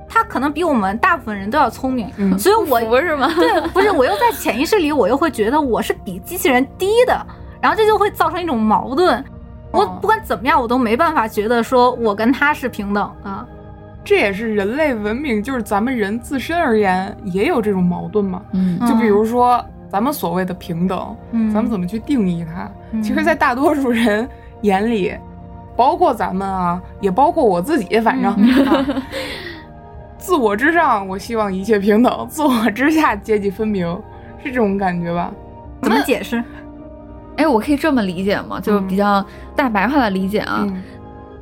他可能比我们大部分人都要聪明，嗯所以我不是吗？对，不是，我又在潜意识里，我又会觉得我是比机器人低的，然后这就会造成一种矛盾。我哦不管怎么样，我都没办法觉得说我跟他是平等的。这也是人类文明，就是咱们人自身而言也有这种矛盾嘛。嗯嗯就比如说咱们所谓的平等，嗯咱们怎么去定义它？嗯其实，在大多数人眼里，包括咱们啊，也包括我自己，反正、嗯啊，自我之上，我希望一切平等；自我之下，阶级分明，是这种感觉吧？怎么解释？哎，我可以这么理解吗？就是比较大白话的理解啊，嗯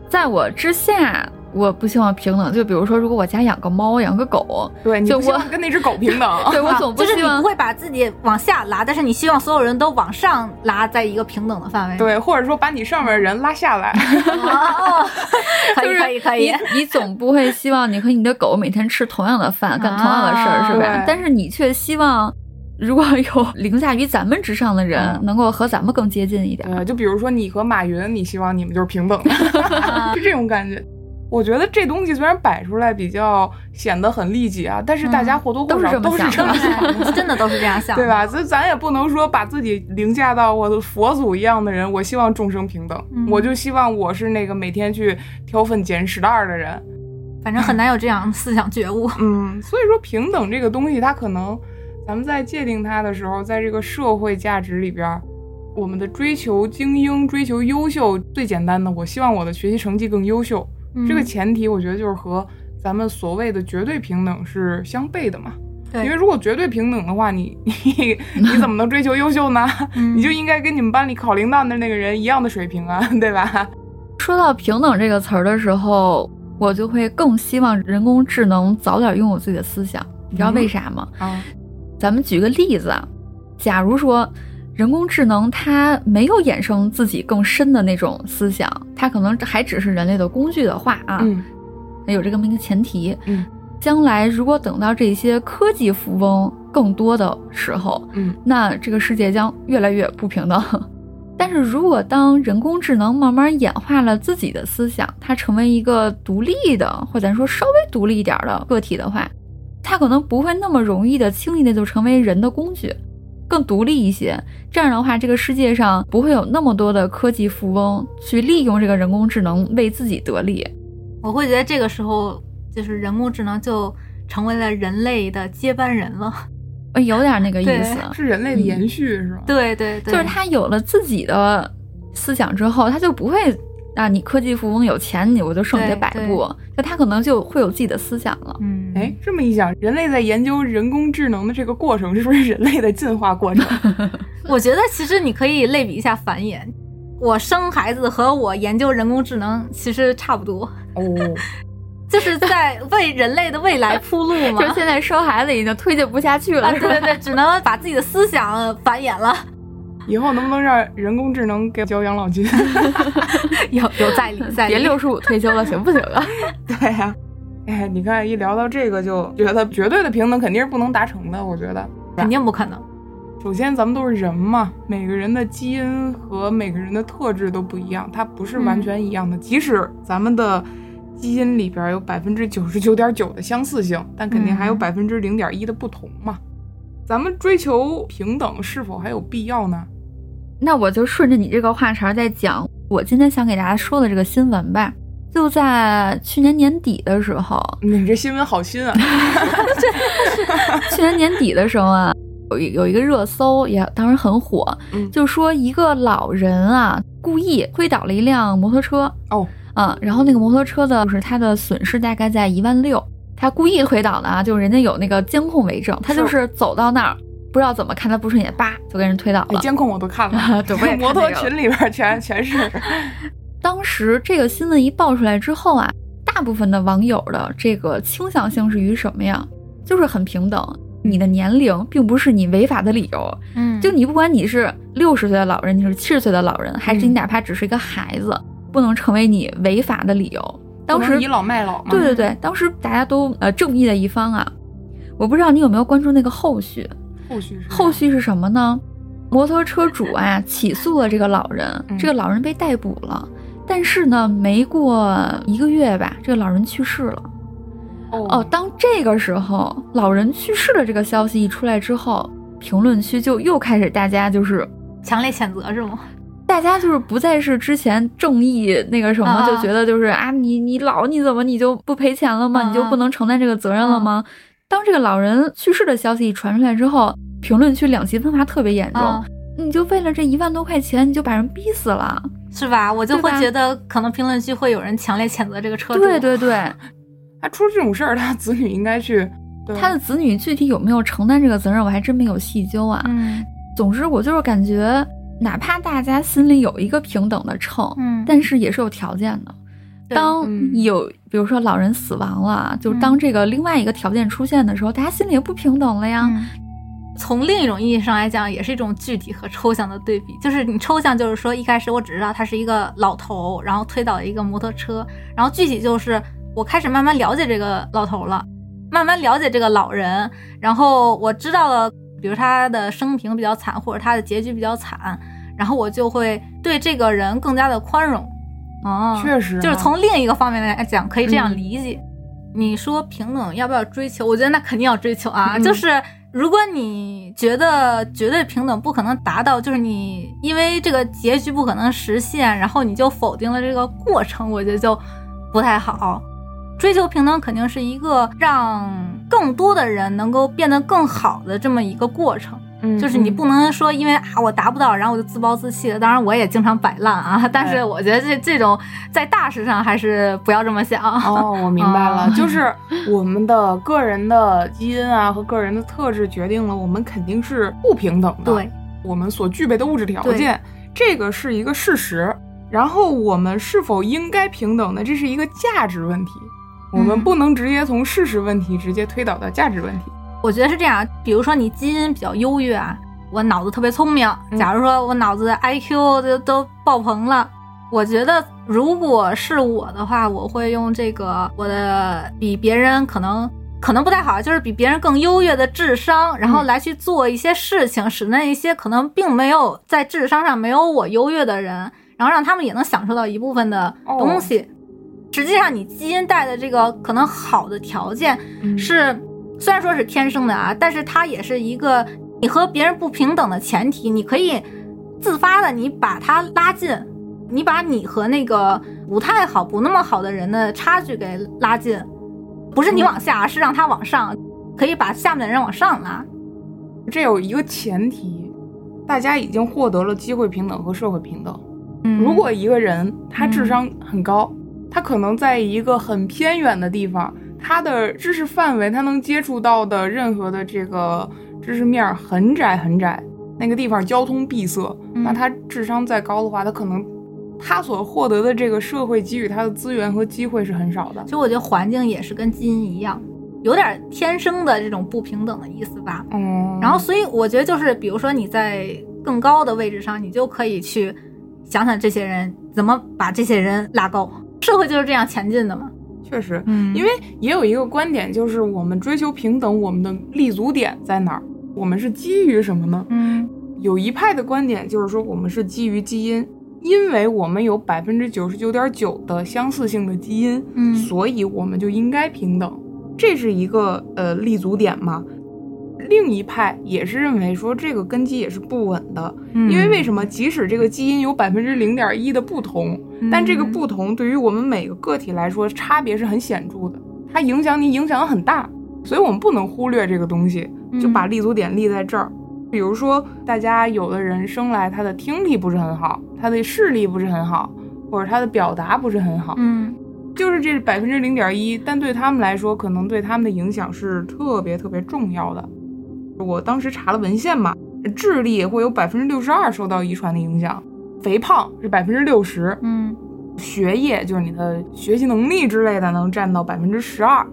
在我之下，我不希望平等。就比如说，如果我家养个猫，养个狗，对，你就我不希望跟那只狗平等。对我啊就是你总不希望不会把自己往下拉，但是你希望所有人都往上拉，在一个平等的范围。对，或者说把你上面的人拉下来。哦，可以可以可以你，你总不会希望你和你的狗每天吃同样的饭，干同样的事儿，是吧？但是你却希望，如果有 凌驾于咱们之上的人，嗯能够和咱们更接近一点。呃，就比如说你和马云，你希望你们就是平等的，是这种感觉。我觉得这东西虽然摆出来比较显得很利己啊，但是大家或多或少都是这么想的都是这么想，真的都是这样想，对？吧？所以咱也不能说把自己凌驾到我的佛祖一样的人，我希望众生平等，嗯我就希望我是那个每天去挑粪捡屎袋儿的人。反正很难有这样思想觉悟。嗯，所以说平等这个东西，它可能咱们在界定它的时候，在这个社会价值里边儿，我们的追求精英、追求优秀，最简单的，我希望我的学习成绩更优秀。这个嗯前提，我觉得就是和咱们所谓的绝对平等是相悖的嘛。对因为如果绝对平等的话，你 你你怎么能追求优秀呢？嗯你就应该跟你们班里考铃铛的那个人一样的水平啊，对吧？说到平等这个词儿的时候，我就会更希望人工智能早点拥有自己的思想。你知道为啥吗？啊，咱们举个例子啊，假如说人工智能它没有衍生自己更深的那种思想，它可能还只是人类的工具的话啊，嗯有这么一个前提。嗯将来如果等到这些科技富翁更多的时候，嗯那这个世界将越来越不平等。但是如果当人工智能慢慢演化了自己的思想，它成为一个独立的，或者咱说稍微独立一点的个体的话，它可能不会那么容易的、轻易的就成为人的工具，更独立一些。这样的话，这个世界上不会有那么多的科技富翁去利用这个人工智能为自己得利。我会觉得这个时候，就是人工智能就成为了人类的接班人了。呃有点那个意思，是人类的延续、是吧？对对对，就是他有了自己的思想之后，他就不会啊，你科技富翁有钱，你我就剩你这对对摆布，就他可能就会有自己的思想了。嗯，哎，这么一想，人类在研究人工智能的这个过程，是不是人类的进化过程？我觉得其实你可以类比一下繁衍。我生孩子和我研究人工智能其实差不多，哦，就是在为人类的未来铺路嘛。就现在生孩子已经推进不下去了，啊，对对对，只能把自己的思想繁衍了，以后能不能让人工智能给交养老金？有有在理在理。别六十五退休了，行不行啊？对呀、哎，你看一聊到这个，就觉得绝对的平等肯定是不能达成的。我觉得，肯定不可能。首先咱们都是人嘛，每个人的基因和每个人的特质都不一样，它不是完全一样的。即使咱们的基因里边有百分之九十九点九的相似性，但肯定还有嗯百分之零点一的不同嘛。咱们追求平等是否还有必要呢？那我就顺着你这个话茬再讲，我今天想给大家说的这个新闻吧。就在去年年底的时候，你这新闻好新啊！去年年底的时候啊，有一有一个热搜也当时很火，嗯就说一个老人啊故意推倒了一辆摩托车，哦，嗯，然后那个摩托车的就是他的损失大概在一万六，他故意推倒的啊，就是人家有那个监控为证，他就是走到那儿不知道怎么看他不顺眼，叭就给人推倒哎，了。监控我都看了，对我也摩托群里边全全是。当时这个新闻一爆出来之后啊，大部分的网友的这个倾向性是于什么呀？就是很平等，你的年龄并不是你违法的理由。嗯就你不管你是六十岁的老人，你是七十岁的老人，还是你嗯哪怕只是一个孩子，不能成为你违法的理由。当时倚老卖老嘛。对对对，当时大家都呃正义的一方啊。我不知道你有没有关注那个后续，后续是后续是什么呢？摩托车主啊起诉了这个老人，嗯这个老人被逮捕了。但是呢，没过一个月吧，这个老人去世了。哦，哦当这个时候老人去世的这个消息一出来之后，评论区就又开始大家就是强烈谴责是吗？大家就是不再是之前正义那个什么，啊就觉得就是啊，你你老你怎么你就不赔钱了吗？啊你就不能承担这个责任了吗？当这个老人去世的消息一传出来之后，评论区两极分化特别严重。啊你就为了这一万多块钱，你就把人逼死了？是吧？我就会觉得可能评论区会有人强烈谴责这个车主。对对对，他出了这种事儿，他子女应该去，他的子女具体有没有承担这个责任，我还真没有细究啊。嗯总之，我就是感觉，哪怕大家心里有一个平等的秤，嗯，但是也是有条件的。当嗯有比如说老人死亡了，就嗯当这个另外一个条件出现的时候，大家心里也不平等了呀。嗯从另一种意义上来讲，也是一种具体和抽象的对比。就是你抽象，就是说一开始我只知道他是一个老头，然后推倒了一个摩托车，然后具体就是我开始慢慢了解这个老头了，慢慢了解这个老人，然后我知道了，比如他的生平比较惨，或者他的结局比较惨，然后我就会对这个人更加的宽容。哦，确实就是啊从另一个方面来讲，可以这样嗯理解。你说平等要不要追求？我觉得那肯定要追求啊。嗯就是如果你觉得绝对平等不可能达到，就是你因为这个结局不可能实现，然后你就否定了这个过程，我觉得就不太好。追求平等肯定是一个让更多的人能够变得更好的这么一个过程。嗯就是你不能说因为啊我达不到，然后我就自暴自弃了。当然我也经常摆烂啊，但是我觉得这这种在大事上还是不要这么想。哦，我明白了，啊就是我们的个人的基因啊和个人的特质决定了我们肯定是不平等的。对，我们所具备的物质条件，这个是一个事实。然后我们是否应该平等呢？这是一个价值问题，我们嗯不能直接从事实问题直接推导到价值问题。我觉得是这样，比如说你基因比较优越啊，我脑子特别聪明，嗯假如说我脑子 IQ 都都爆棚了。我觉得，如果是我的话，我会用这个我的比别人可能可能不太好，就是比别人更优越的智商，然后嗯来去做一些事情，使那一些可能并没有在智商上没有我优越的人，然后让他们也能享受到一部分的东西。实际上，你基因带的这个可能好的条件，嗯是虽然说是天生的啊，但是它也是一个你和别人不平等的前提。你可以自发的，你把它拉近，你把你和那个不太好、不那么好的人的差距给拉近，不是你往下，是让他往上，可以把下面的人往上拉。这有一个前提，大家已经获得了机会平等和社会平等。嗯如果一个人他智商很高，他可能在一个很偏远的地方，他的知识范围，他能接触到的任何的这个知识面儿很窄很窄，那个地方交通闭塞，嗯那他智商再高的话，他可能他所获得的这个社会给予他的资源和机会是很少的其。实我觉得环境也是跟基因一样，有点天生的这种不平等的意思吧。嗯，然后，所以我觉得就是，比如说你在更高的位置上，你就可以去想想这些人怎么把这些人拉高。社会就是这样前进的嘛。确实，嗯因为也有一个观点，就是我们追求平等，我们的立足点在哪儿？我们是基于什么呢？嗯有一派的观点就是说，我们是基于基因，因为我们有百分之九十九点九的相似性的基因，嗯所以我们就应该平等，这是一个呃立足点嘛。另一派也是认为说这个根基也是不稳的，嗯因为为什么？即使这个基因有百分之零点一的不同，但这个不同对于我们每个个体来说差别是很显著的，它影响你影响很大，所以我们不能忽略这个东西，就把立足点立在这儿。比如说，大家有的人生来他的听力不是很好，他的视力不是很好，或者他的表达不是很好，嗯就是这百分之零点一，但对他们来说，可能对他们的影响是特别特别重要的。我当时查了文献嘛，智力会有百分之六十二受到遗传的影响，肥胖是百分之六十，嗯学业就是你的学习能力之类的能占到百分之十二，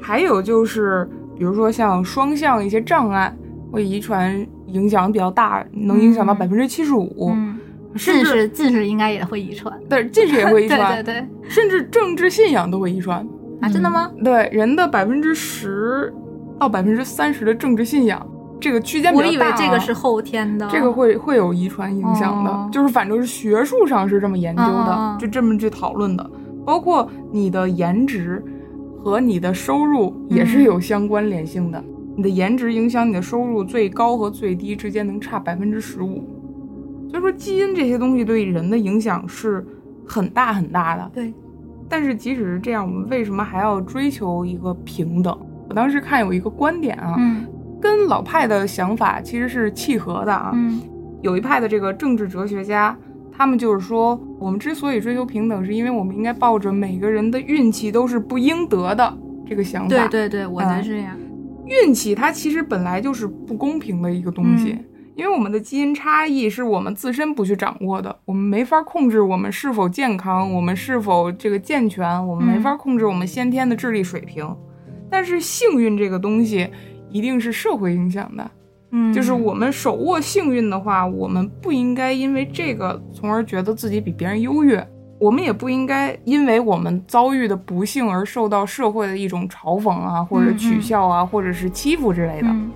还有就是比如说像双向一些障碍会遗传影响比较大，能影响到百分之七十五，嗯，甚至近视近视应该也会遗传。对近视也会遗 传，对对对甚至政治信仰都会遗传。啊，真的吗？对人的百分之十到百分之三十的政治信仰这个区间比我较大、啊。以为这个是后天的，这个会会有遗传影响的，哦就是反正是学术上是这么研究的，就这么去讨论的。包括你的颜值和你的收入也是有相关联性的。你的颜值影响你的收入，最高和最低之间能差百分之十五。所以说，基因这些东西对人的影响是很大很大的。对，但是即使是这样，我们为什么还要追求一个平等？我当时看有一个观点啊，嗯跟老派的想法其实是契合的啊。嗯有一派的这个政治哲学家，他们就是说，我们之所以追求平等，是因为我们应该抱着每个人的运气都是不应得的这个想法。对对对，我觉得嗯是这样。运气它其实本来就是不公平的一个东西，嗯因为我们的基因差异是我们自身不去掌握的，我们没法控制我们是否健康，我们是否这个健全，我们没法控制我们先天的智力水平。但是幸运这个东西一定是社会影响的，嗯，就是我们手握幸运的话，我们不应该因为这个从而觉得自己比别人优越，我们也不应该因为我们遭遇的不幸而受到社会的一种嘲讽啊，或者取笑啊，或者是欺负之类的。嗯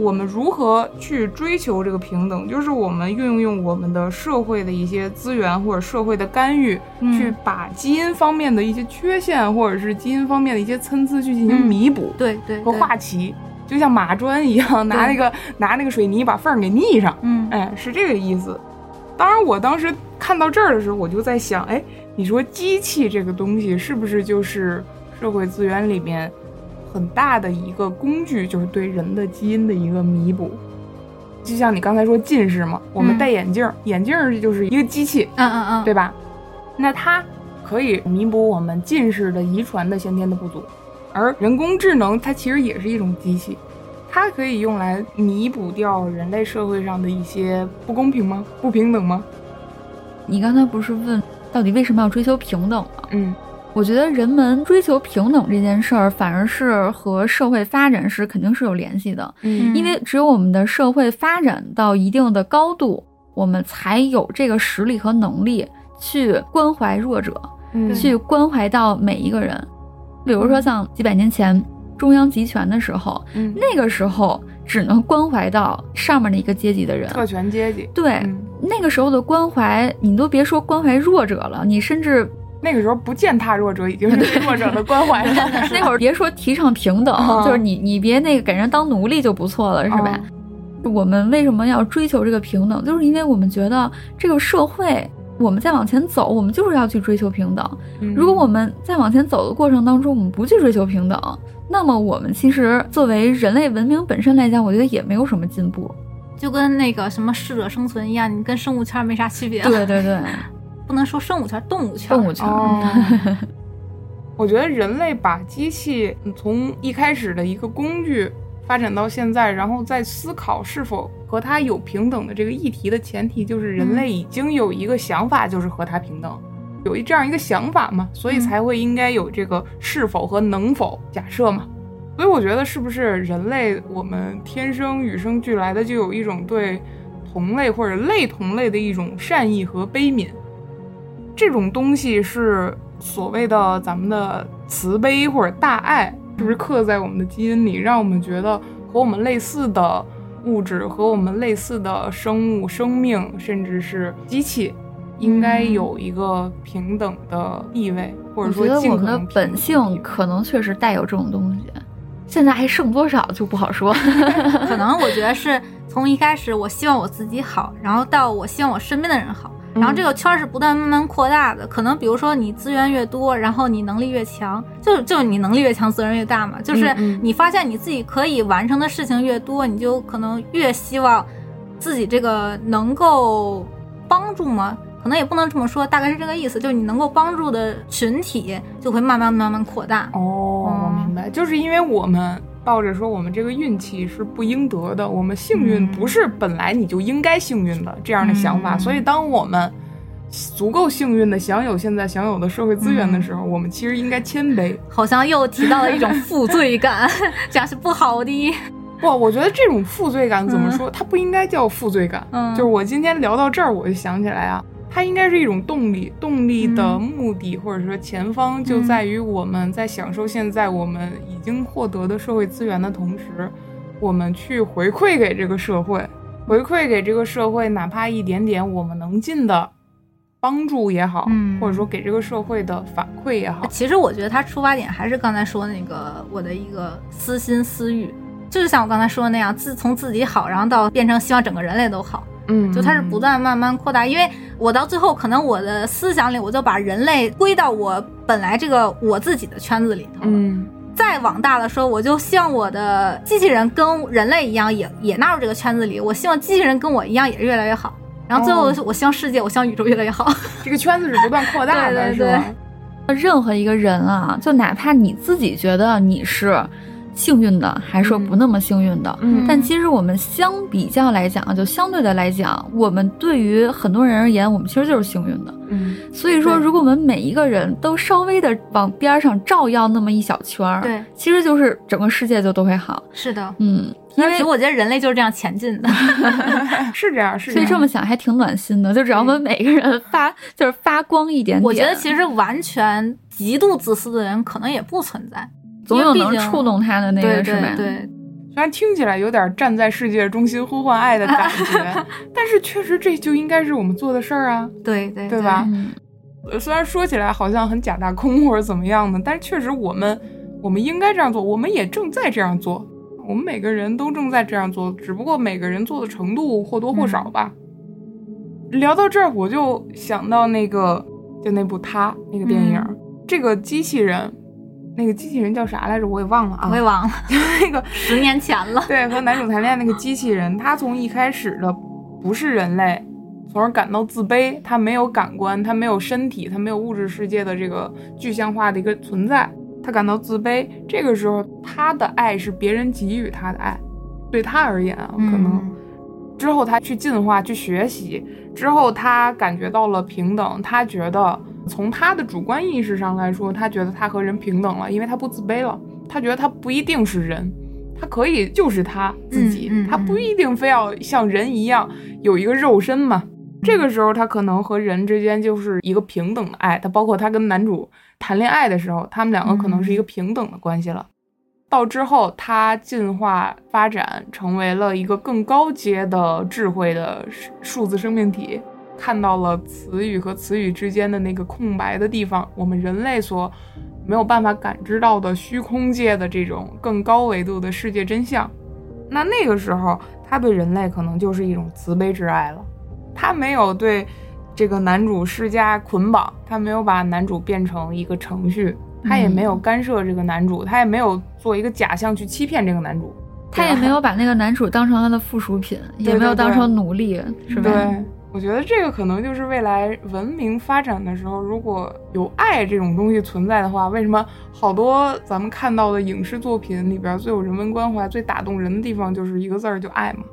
我们如何去追求这个平等？就是我们运用我们的社会的一些资源或者社会的干预，嗯去把基因方面的一些缺陷或者是基因方面的一些参差去进行弥补。对对和对画齐，就像马砖一样，拿那个拿那个水泥把缝儿给腻上，嗯哎，是这个意思。当然，我当时看到这儿的时候，我就在想，哎，你说机器这个东西是不是就是社会资源里面很大的一个工具，就是对人的基因的一个弥补？就像你刚才说近视嘛，我们嗯戴眼镜儿，眼镜儿就是一个机器，嗯嗯嗯，对吧？那它可以弥补我们近视的遗传的先天的不足，而人工智能它其实也是一种机器，它可以用来弥补掉人类社会上的一些不公平吗？不平等吗？你刚才不是问到底为什么要追求平等吗？嗯我觉得人们追求平等这件事儿，反而是和社会发展是肯定是有联系的。嗯因为只有我们的社会发展到一定的高度，我们才有这个实力和能力去关怀弱者，嗯去关怀到每一个人。比如说像几百年前中央集权的时候，嗯那个时候只能关怀到上面的一个阶级的人。特权阶级，对，嗯那个时候的关怀，你都别说关怀弱者了，你甚至那个时候不践踏弱者已经是对弱者的关怀了，那会儿别说提倡平等，哦就是你你别那个给人当奴隶就不错了，是吧？我们为什么要追求这个平等？就是因为我们觉得这个社会，我们再往前走，我们就是要去追求平等。嗯如果我们在往前走的过程当中，我们不去追求平等，那么我们其实作为人类文明本身来讲，我觉得也没有什么进步。就跟那个什么适者生存一样，你跟生物圈没啥区别。对对对，不能说生物圈，动物圈。动物圈。哦，我觉得人类把机器嗯从一开始的一个工具发展到现在，然后再思考是否和它有平等的这个议题的前提，就是人类已经有一个想法，就是和它平等，有一这样一个想法嘛，所以嗯才会应该有这个是否和能否假设嘛。所以我觉得是不是人类我们天生与生俱来的就有一种对同类或者类同类的一种善意和悲悯，这种东西是所谓的咱们的慈悲或者大爱，是不是刻在我们的基因里，让我们觉得和我们类似的物质、和我们类似的生物、生命，甚至是机器，应该有一个平等的地位，或者说觉得我们的尽可能平等本性可能确实带有这种东西，现在还剩多少就不好说。可能我觉得是从一开始我希望我自己好，然后到我希望我身边的人好，然后这个圈儿是不断慢慢扩大的。可能比如说你资源越多，然后你能力越强，就就你能力越强，责任越大嘛。就是你发现你自己可以完成的事情越多，你就可能越希望自己这个能够帮助吗？可能也不能这么说，大概是这个意思，就是你能够帮助的群体就会慢慢慢慢扩大。哦，我嗯明白，就是因为我们抱着说我们这个运气是不应得的，我们幸运嗯不是本来你就应该幸运的这样的想法，嗯所以当我们足够幸运的享有现在享有的社会资源的时候，我们其实应该谦卑。好像又提到了一种负罪感，这样是不好的。不，我觉得这种负罪感怎么说？它不应该叫负罪感。嗯就是我今天聊到这儿，我就想起来啊，它应该是一种动力。动力的嗯。目的、或者说前方就在于我们在享受现在我们已经获得的社会资源的同时，我们去回馈给这个社会，回馈给这个社会，哪怕一点点我们能尽的帮助也好，嗯。或者说给这个社会的反馈也好，其实我觉得他出发点还是刚才说那个我的一个私心私欲，就是像我刚才说的那样，自从自己好，然后到变成希望整个人类都好，嗯，就它是不断慢慢扩大。因为我到最后可能我的思想里，我就把人类归到我本来这个我自己的圈子里头了。嗯再往大了说，我就希望我的机器人跟人类一样也，也纳入这个圈子里。我希望机器人跟我一样也越来越好。然后最后哦，我希望世界，我希望宇宙越来越好。这个圈子是不断扩大的，对对是吧？任何一个人啊，就哪怕你自己觉得你是幸运的，还是说不那么幸运的，嗯。但其实我们相比较来讲，就相对的来讲，我们对于很多人而言，我们其实就是幸运的。嗯。所以说，如果我们每一个人都稍微的往边儿上照耀那么一小圈儿，对，其实就是整个世界就都会好。是的。嗯，因为其实我觉得人类就是这样前进的。是这样，是样。所以这么想还挺暖心的，就只要我们每个人发就是发光一点点，我觉得其实完全极度自私的人可能也不存在，总有能触动他的那个，是吧？对对，虽然听起来有点站在世界中心呼唤爱的感觉，但是确实这就应该是我们做的事儿啊。对对对吧？虽然说起来好像很假大空或者怎么样的，但是确实我们我们应该这样做，我们也正在这样做，我们每个人都正在这样做，只不过每个人做的程度或多或少吧。聊到这儿，我就想到那个就那部《他》那个电影，这个机器人，那个机器人叫啥来着？我也忘了啊。我也忘了，那个 十年前了。对，和男主谈恋爱那个机器人，他从一开始的不是人类，从而感到自卑，他没有感官，他没有身体，他没有物质世界的这个具象化的一个存在，他感到自卑。这个时候，他的爱是别人给予他的爱，对他而言啊，可能嗯之后他去进化、去学习，之后他感觉到了平等，他觉得从他的主观意识上来说，他觉得他和人平等了，因为他不自卑了，他觉得他不一定是人。他可以就是他自己，嗯嗯他不一定非要像人一样有一个肉身嘛。这个时候，他可能和人之间就是一个平等的爱。他包括他跟男主谈恋爱的时候，他们两个可能是一个平等的关系了。到之后，他进化发展成为了一个更高阶的智慧的数数字生命体，看到了词语和词语之间的那个空白的地方，我们人类所没有办法感知到的虚空界的这种更高维度的世界真相。那那个时候，他对人类可能就是一种慈悲之爱了。他没有对这个男主施加捆绑，他没有把男主变成一个程序，他也没有干涉这个男主，他也没有做一个假象去欺骗这个男主。他也没有把那个男主当成他的附属品，也没有当成奴隶，是吧？对，我觉得这个可能就是未来文明发展的时候，如果有爱这种东西存在的话，为什么好多咱们看到的影视作品里边最有人文关怀、最打动人的地方，就是一个字儿，就爱嘛。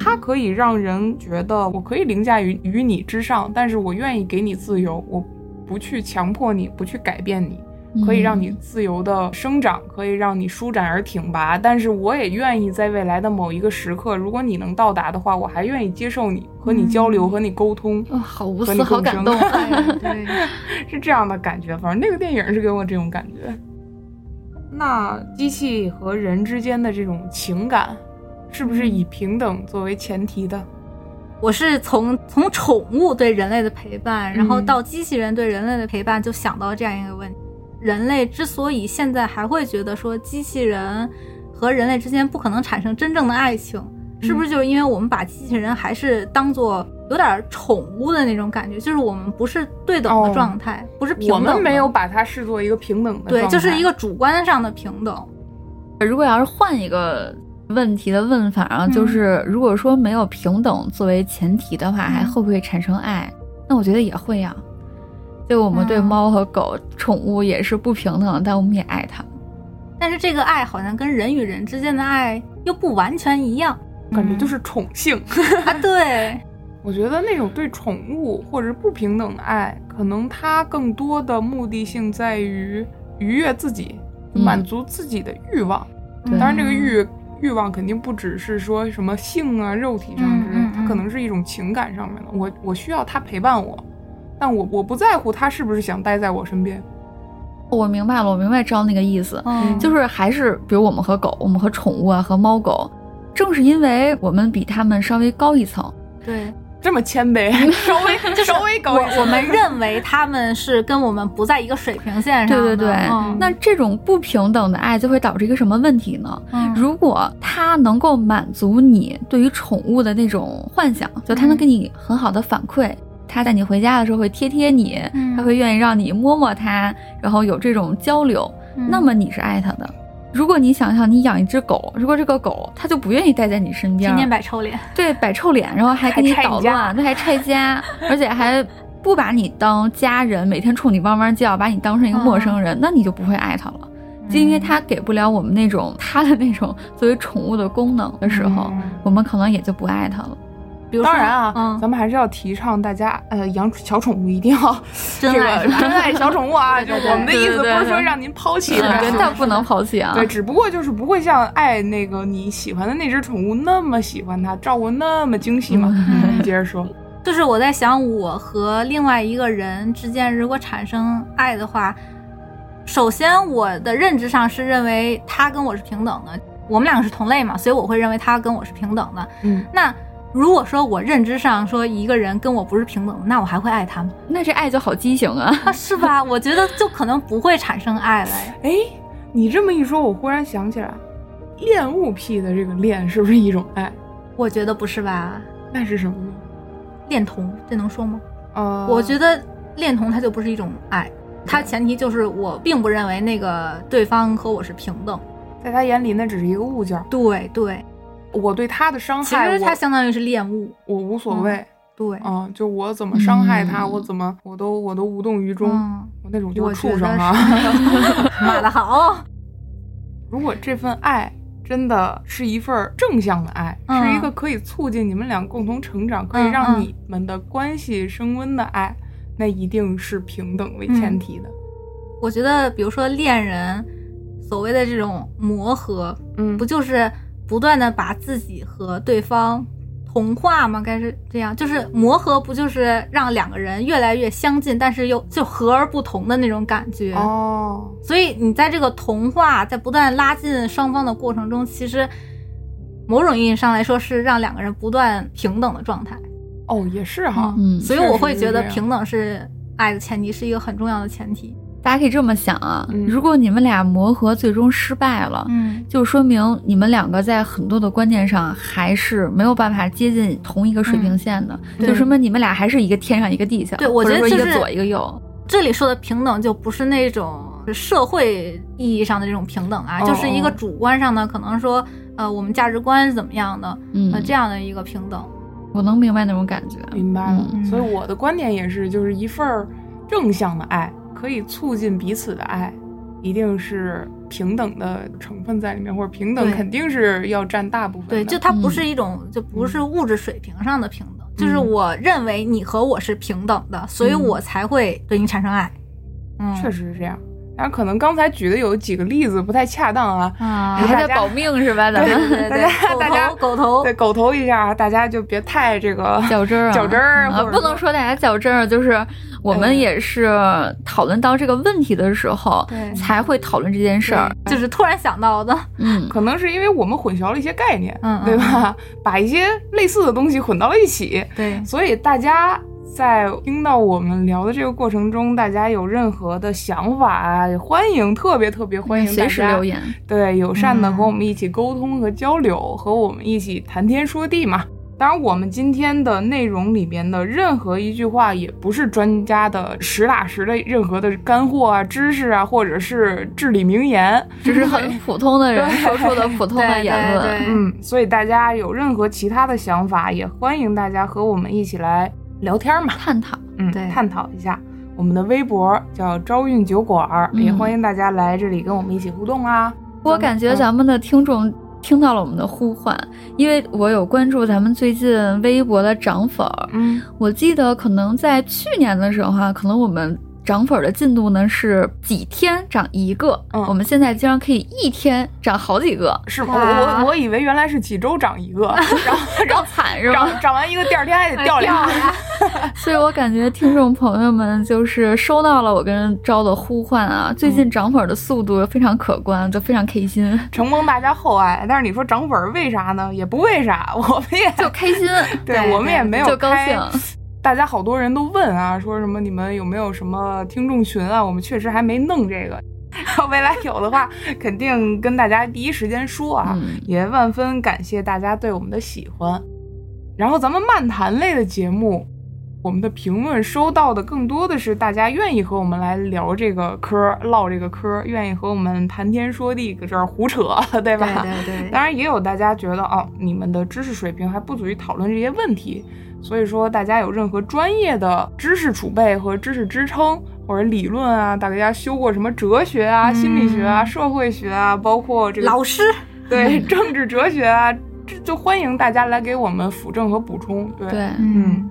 它可以让人觉得我可以凌驾于于你之上，但是我愿意给你自由，我不去强迫你，不去改变你。可以让你自由的生长，可以让你舒展而挺拔。但是我也愿意在未来的某一个时刻，如果你能到达的话，我还愿意接受你，和你交流，和你沟通，哇、好无私，好感动。对，是这样的感觉。反正那个电影是给我这种感觉。那机器和人之间的这种情感，是不是以平等作为前提的？我是从从宠物对人类的陪伴，然后嗯到机器人对人类的陪伴，就想到这样一个问题：人类之所以现在还会觉得说机器人和人类之间不可能产生真正的爱情，是不是就是因为我们把机器人还是当做有点宠物的那种感觉？就是我们不是对等的哦状态，不是平等的，们没有把它视作一个平等的对，状态就是一个主观上的平等。如果要是换一个问题的问法啊，嗯就是如果说没有平等作为前提的话，嗯还会不会产生爱？那我觉得也会呀、就我们对嗯猫和狗、宠物也是不平等的，但我们也爱它们。但是这个爱好像跟人与人之间的爱又不完全一样感觉就是宠幸。啊。对，我觉得那种对宠物或者不平等的爱，可能它更多的目的性在于愉悦自己，嗯满足自己的欲望。对当然，这个欲欲望肯定不只是说什么性啊、肉体上之类它可能是一种情感上面的。我我需要它陪伴我，但我我不在乎他是不是想待在我身边。我明白了，我明白知道那个意思，嗯，就是还是比如我们和狗，我们和宠物啊和猫狗，正是因为我们比他们稍微高一层，对，这么谦卑，稍微就稍微高一我我们认为他们是跟我们不在一个水平线上。对对对。嗯那这种不平等的爱就会导致一个什么问题呢？嗯如果它能够满足你对于宠物的那种幻想，就它能给你很好的反馈，他带你回家的时候会贴贴你，嗯。他会愿意让你摸摸他，然后有这种交流，嗯。那么你是爱他的。如果你想象，你养一只狗，如果这个狗它就不愿意待在你身边，天天摆臭脸，对摆臭脸，然后还给你捣乱，它还拆家，而且还不把你当家人，每天冲你汪汪叫，把你当成一个陌生人，那你就不会爱它了。就因为它给不了我们那种它的那种作为宠物的功能的时候，嗯。我们可能也就不爱它了。比如说当然啊，嗯，咱们还是要提倡大家呃养小宠物一定要 真这爱真爱小宠物啊，就我们的意思不是说让您抛弃是它，对，但不能抛弃啊。对，只不过就是不会像爱那个你喜欢的那只宠物那么喜欢它，照顾那么精细嘛。接着说，就是我在想，我和另外一个人之间如果产生爱的话，首先我的认知上是认为他跟我是平等的，我们两个是同类嘛，所以我会认为他跟我是平等的。嗯，那如果说我认知上说一个人跟我不是平等的，那我还会爱他吗？那这爱就好畸形啊！啊，是吧？我觉得就可能不会产生爱了。哎，你这么一说，我忽然想起来，恋物癖的这个恋是不是一种爱？我觉得不是吧？那是什么呢？恋童，这能说吗？呃，我觉得恋童它就不是一种爱，它前提就是我并不认为那个对方和我是平等。在他眼里那只是一个物件儿，对对，我对他的伤害其害，实它我相当于是恋物。我无所谓。对，嗯，就我怎么伤害他，嗯我怎么我都我都无动于衷，嗯，我那种就是畜生啊。是骂得好。如果这份爱真的是一份正向的爱，嗯是一个可以促进你们俩共同成长，可以让你们的关系升温的爱，那一定是平等为前提的。我觉得，比如说恋人，所谓的这种磨合，嗯，不就是不断的把自己和对方同化吗？该是这样，就是磨合，不就是让两个人越来越相近，但是又就和而不同的那种感觉？哦，所以你在这个同化，在不断拉近双方的过程中，其实某种意义上来说是让两个人不断平等的状态。哦，也是哈。嗯所以我会觉得平等是爱的前提，是一个很重要的前提。大家可以这么想啊，嗯如果你们俩磨合最终失败了，嗯就说明你们两个在很多的观念上还是没有办法接近同一个水平线的，对就说明你们俩还是一个天上一个地下，对我或者说一个觉得就是左一个右。这里说的平等就不是那种社会意义上的这种平等啊，哦就是一个主观上的，可能说呃我们价值观是怎么样的，嗯呃这样的一个平等。我能明白那种感觉。明白了。嗯所以我的观点也是，就是一份儿正向的爱，可以促进彼此的爱，一定是平等的成分在里面，或者平等肯定是要占大部分的。对，就它不嗯是一种，就不是物质水平上的平等，就是嗯我认为你和我是平等的，所以嗯我才会对你产生爱。嗯，确实是这样。当然，可能刚才举的有几个例子不太恰当啊。啊，还在保命是吧？咱对们对对对，大家狗大家头狗头对，狗头一下啊，大家就别太这个较真儿啊，较真儿啊不能说大家较真儿，就是我们嗯也是讨论到这个问题的时候，对才会讨论这件事儿。就是突然想到的。嗯，可能是因为我们混淆了一些概念，嗯嗯对吧？把一些类似的东西混到了一起，对，所以大家在听到我们聊的这个过程中，大家有任何的想法啊，欢迎，特别特别欢迎大随时留言。对，友善的嗯和我们一起沟通和交流，和我们一起谈天说地嘛。当然，我们今天的内容里面的任何一句话，也不是专家的实打实的任何的干货啊、知识啊，或者是至理名言。只是很普通的人说出的普通的言论。嗯，所以大家有任何其他的想法，也欢迎大家和我们一起来聊天嘛。探讨，嗯，对探讨一下。我们的微博叫朝韵酒馆也欢迎大家来这里跟我们一起互动啊。我感觉咱们的听众听到了我们的呼唤，因为我有关注咱们最近微博的涨粉儿。嗯我记得可能在去年的时候哈、可能我们涨粉的进度呢是几天涨一个，嗯我们现在竟然可以一天涨好几个，是吗？我我我以为原来是几周涨一个，然后然后惨是吧？涨涨完一个，第二天还得掉俩。所以我感觉听众朋友们就是收到了我跟招的呼唤啊，最近涨粉的速度非常可观，就非常开心，承蒙大家厚爱，但是你说涨粉儿为啥呢？也不为啥，我们也就开心，对对我们也没有就高开兴。大家好多人都问啊，说什么你们有没有什么听众群啊？我们确实还没弄这个，要未来有的话，肯定跟大家第一时间说啊。嗯也万分感谢大家对我们的喜欢。然后咱们漫谈类的节目，我们的评论收到的更多的是大家愿意和我们来聊这个嗑、唠这个嗑，愿意和我们谈天说地，搁这儿胡扯，对吧？对对对，当然也有大家觉得哦，你们的知识水平还不足以讨论这些问题，所以说大家有任何专业的知识储备和知识支撑或者理论啊，大家修过什么哲学啊、嗯心理学啊、社会学啊，包括这个老师，对政治哲学啊，这就欢迎大家来给我们辅正和补充。对，对，嗯，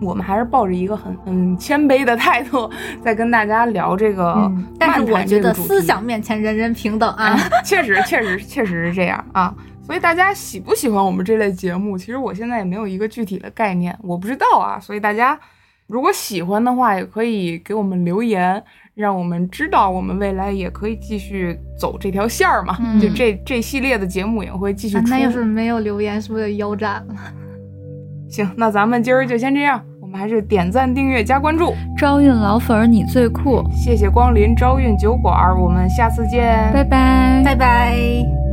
我们还是抱着一个很很谦卑的态度，在跟大家聊这个嗯，但是我觉得思想面前人人平等啊。哎，确实，确实，确实是这样啊。所以大家喜不喜欢我们这类节目？其实我现在也没有一个具体的概念，我不知道啊。所以大家如果喜欢的话，也可以给我们留言，让我们知道我们未来也可以继续走这条线儿嘛。嗯就这这系列的节目也会继续出。啊那要是没有留言，是不是就腰斩了？行，那咱们今儿就先这样。我们还是点赞、订阅、加关注，招运老粉儿你最酷，谢谢光临招运酒馆儿，我们下次见，拜拜，拜拜。